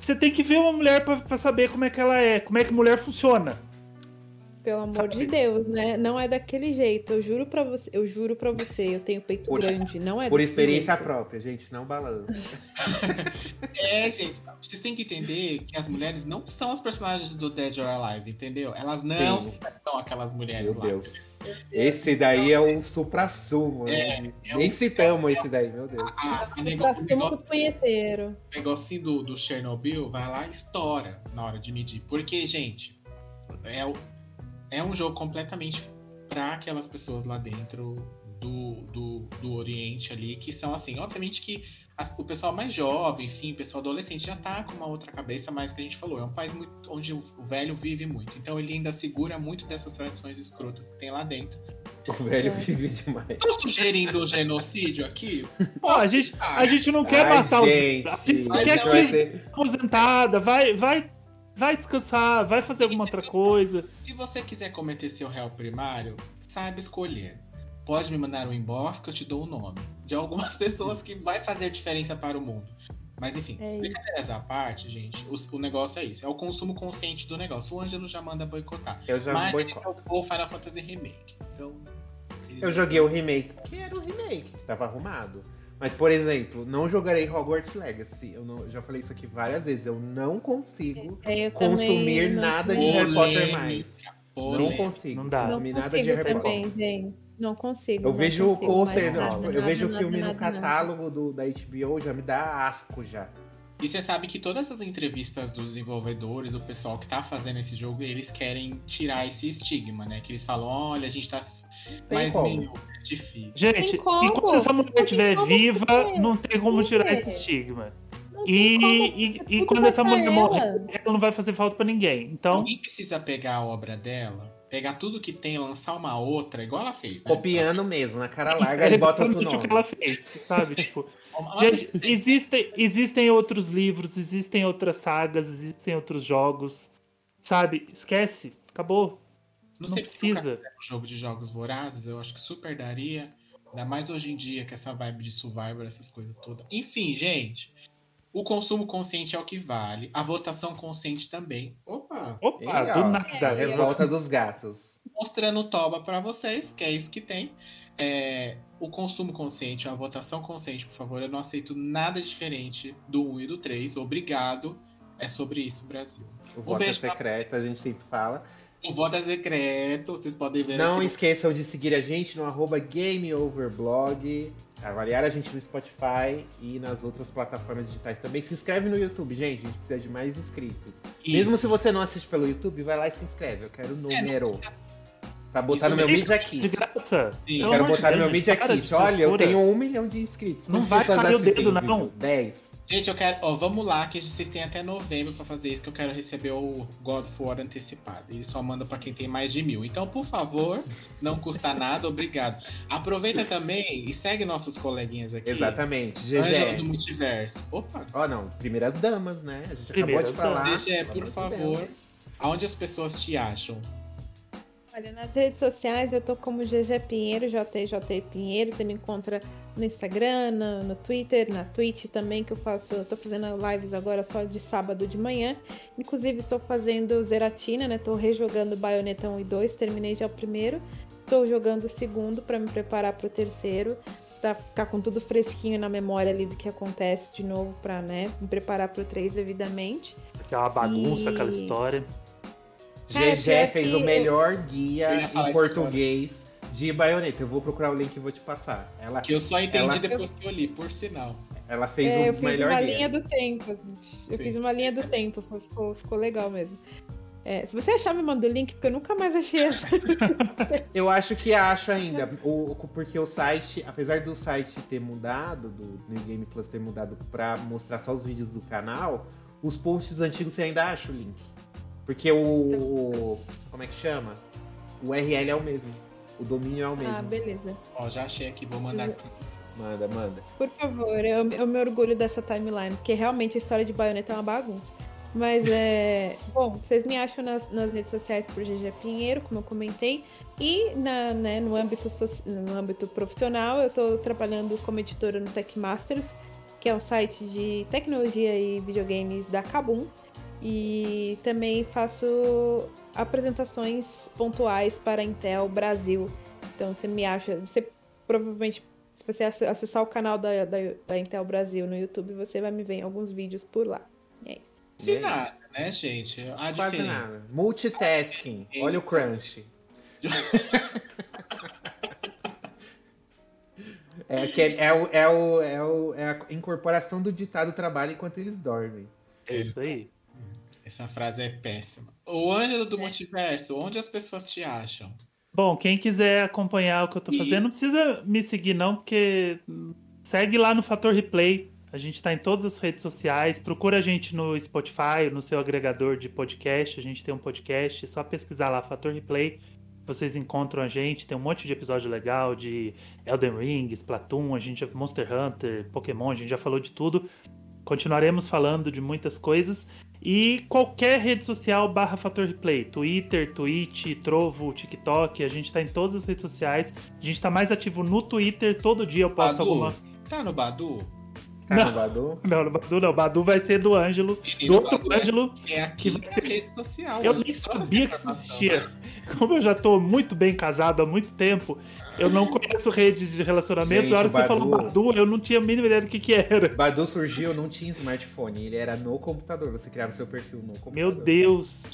Você tem que ver uma mulher pra saber como é que ela é, como é que mulher funciona. Pelo amor Sabe? de Deus, né? Não é daquele jeito. Eu juro pra você, eu juro para você, eu tenho peito Por- grande, não é Por experiência jeito. própria, gente, não balança. <laughs> É, gente, vocês têm que entender que as mulheres não são as personagens do Dead or Alive, entendeu? Elas não Sim. são aquelas mulheres Meu lá. Deus. Esse daí é o supra-sumo. né? é Nem o- citamos esse daí, meu Deus. A, a o cima do negócio, punheteiro. o negocinho do, do Chernobyl vai lá e estoura na hora de medir. Porque, gente, é, o- é um jogo completamente pra aquelas pessoas lá dentro do, do, do Oriente ali, que são assim, obviamente que as- o pessoal mais jovem, enfim, o pessoal adolescente já tá com uma outra cabeça, mas que a gente falou, é um país muito, onde o, velho vive muito. Então ele ainda segura muito dessas tradições escrotas que tem lá dentro. O velho vive demais. Tô sugerindo o genocídio aqui? Ó, a, gente, a gente não quer Ai, matar gente, os. A gente quer que ser- aposentada, vai, vai, vai descansar, vai fazer alguma outra coisa. Se você quiser cometer seu réu primário, saiba escolher. Pode me mandar um inbox que eu te dou o nome de algumas <laughs> pessoas que vai fazer diferença para o mundo. Mas enfim, É brincadeiras à parte, gente, o, o negócio é isso. É o consumo consciente do negócio. O Ângelo já manda boicotar. Eu já Mas ele boicoto. jogou o Final Fantasy Remake. Então. ele- Eu joguei o remake, porque era o remake, que tava arrumado. Mas, por exemplo, não jogarei Hogwarts Legacy. Eu não- já falei isso aqui várias vezes. Eu não consigo É, eu consumir não- nada de Harry Potter mais. Não polêmica. consigo Não dá. Não consumir nada de consigo Harry também, Potter. gente. Não consigo. Eu não vejo o nada, tipo, eu vejo o filme no nada, nada. catálogo do, da HBO, já me dá asco já. E você sabe que todas essas entrevistas dos desenvolvedores, o pessoal que tá fazendo esse jogo, eles querem tirar esse estigma, né? Que eles falam, olha, a gente tá. Como. meu, é difícil. Gente, enquanto essa mulher Não tem estiver como viva, ter. não tem como Sim. tirar esse estigma. E, e, e tudo quando essa mulher ela. morrer, ela não vai fazer falta pra ninguém. Então, Alguém precisa pegar a obra dela, pegar tudo que tem, lançar uma outra, igual ela fez, né? Copiando mesmo, na cara <laughs> é larga, ele bota exatamente o que ela fez, sabe? Tipo, <laughs> gente, existem, existem outros livros, existem outras sagas, existem outros jogos, sabe? Esquece, acabou. Não Não sei precisa. fizeram um jogo de jogos vorazes, eu acho que super daria. Ainda mais hoje em dia, com essa vibe de Survivor, essas coisas todas. Enfim, gente. O consumo consciente é o que vale. A votação consciente também. Opa! Opa, E, ó, do A nada. revolta dos gatos. mostrando o toba pra vocês, que é isso que tem. É, o consumo consciente, a votação consciente, por favor. Eu não aceito nada diferente do 1 e do 3. Obrigado. É sobre isso, Brasil. O voto é beijo pra- secreto, a gente sempre fala. O voto é secreto, vocês podem ver Não aqui. esqueçam de seguir a gente no arroba GameOverblog, avaliar a gente no Spotify e nas outras plataformas digitais também. Se inscreve no YouTube, gente, a gente precisa de mais inscritos. Mesmo Isso. se você não assiste pelo YouTube, vai lá e se inscreve. Eu quero o É, número. custa- pra botar Isso no meu mesmo. Media De Kit. graça. Sim. Pelo Quero de botar no meu Media de Kit. Olha, eu tenho um milhão de inscritos. Não vai cair o dedo, não. 10. Gente, eu quero. Ó, vamos lá, que vocês têm até novembro pra fazer isso, que eu quero receber o God of War antecipado. Ele só manda pra quem tem mais de mil. Então, por favor, não custa nada, obrigado. Aproveita também e segue nossos coleguinhas aqui. Exatamente. Ângela do GG. Multiverso. Opa! Ó, não, primeiras damas, né? A gente Primeiras acabou de falar. damas. Pelo por favor. Aonde as pessoas te acham? Olha, nas redes sociais eu tô como GG Pinheiro, JJ Pinheiro. Você me encontra no Instagram, no, no Twitter, na Twitch também, que eu faço. Eu tô fazendo lives agora só de sábado de manhã. Inclusive, estou fazendo Zeratina, né? Tô rejogando Bayonetta 1 e 2, terminei já o primeiro. Estou jogando o segundo para me preparar pro terceiro. Tá, ficar com tudo fresquinho na memória ali do que acontece de novo pra, né, me preparar pro 3 devidamente. É uma bagunça E- aquela história. GG fez o melhor guia em português de baioneta. Eu vou procurar o link e vou te passar. Ela, Que eu só entendi Ela- depois que eu li, por sinal. ela fez É, eu o fiz melhor uma guia. linha do tempo. assim. Eu Sim. fiz uma linha do tempo, foi- ficou, ficou legal mesmo. É, se você achar, me manda o link, porque eu nunca mais achei essa. <laughs> Eu acho que acho ainda. O, porque o site, apesar do site ter mudado, do New Game Plus ter mudado pra mostrar só os vídeos do canal, os posts antigos você ainda acha o link. Porque o. como é que chama? O URL é o mesmo. O domínio é o mesmo. ah, beleza. Ó, já achei aqui, vou mandar pra vocês. Manda, manda. Por favor, eu, eu me orgulho dessa timeline, porque realmente a história de Bayonetta é uma bagunça. Mas é. <laughs> Bom, vocês me acham nas, nas redes sociais por GG Pinheiro, como eu comentei. E na, né, no, âmbito soci- no âmbito profissional, eu estou trabalhando como editora no Tech Masters, que é um site de tecnologia e videogames da Kabum. E também faço apresentações pontuais para a Intel Brasil. Então você me acha. Você provavelmente se você ac- acessar o canal da, da, da Intel Brasil no YouTube, você vai me ver em alguns vídeos por lá. E é isso. Se é nada, né, gente? A Quase diferença. nada. Multitasking. Olha o crunch. <laughs> É, aquele, é, o, é, o, é, o, é a incorporação do ditado trabalho enquanto eles dormem. É isso aí. Essa frase é péssima. O Ângelo do Multiverso, onde as pessoas te acham? Bom, quem quiser acompanhar o que eu tô E- fazendo, não precisa me seguir, não, porque segue lá no Fator Replay. A gente tá em todas as redes sociais. Procura a gente no Spotify, no seu agregador de podcast. A gente tem um podcast, é só pesquisar lá Fator Replay. vocês encontram a gente. Tem um monte de episódio legal de Elden Ring, Splatoon, a gente Monster Hunter, Pokémon, a gente já falou de tudo. Continuaremos falando de muitas coisas. E qualquer rede social barra Fator Replay, Twitter, Twitch, Trovo, TikTok, a gente tá em todas as redes sociais. A gente tá mais ativo no Twitter, todo dia eu posto Badu, alguma. Tá no Badu? Não. no Badu? Não, no Badu não. Badu vai ser do Ângelo. Do Menino, outro Badu é- Ângelo. É aqui na rede social. Eu nem sabia que existia. Como eu já tô muito bem casado há muito tempo, eu não conheço redes de relacionamentos. Gente, Na hora que o você falou Badu- Badu, eu não tinha a mínima ideia do que que era. Badu surgiu, não tinha smartphone, ele era no computador. Você criava seu perfil no computador. Meu Deus.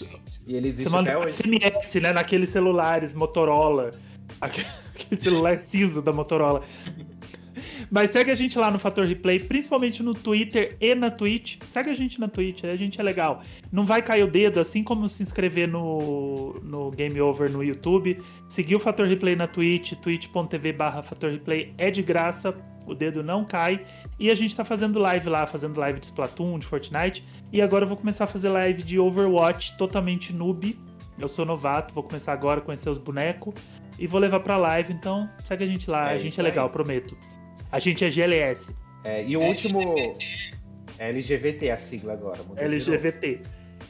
E ele Você existe manda até hoje. SMS, né? Naqueles celulares Motorola. Aquele <laughs> celular cinza da Motorola. Mas segue a gente lá no Fator Replay, principalmente no Twitter e na Twitch. Segue a gente na Twitch, a gente é legal. Não vai cair o dedo, assim como se inscrever no, no Game Over no YouTube. Seguir o Fator Replay na Twitch, twitch.tv barra Fator Replay é de graça, o dedo não cai. E a gente tá fazendo live lá, fazendo live de Splatoon, de Fortnite. E agora eu vou começar a fazer live de Overwatch totalmente noob. Eu sou novato, vou começar agora a conhecer os bonecos. E vou levar pra live, então segue a gente lá, É a gente é legal, aí. prometo. A gente é GLS, É, e o último. LGBT a sigla agora. LGBT.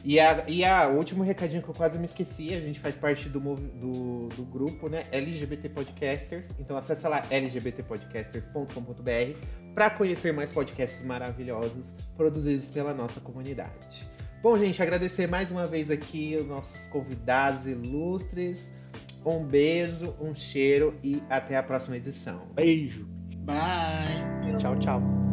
E, a, e a, o último recadinho que eu quase me esqueci, a gente faz parte do, do, do grupo, né? LGBT Podcasters. Então acessa lá lgbtpodcasters.com.br para conhecer mais podcasts maravilhosos produzidos pela nossa comunidade. Bom, gente, agradecer mais uma vez aqui os nossos convidados ilustres. Um beijo, um cheiro e até a próxima edição. Beijo. Bye. Chao, chao.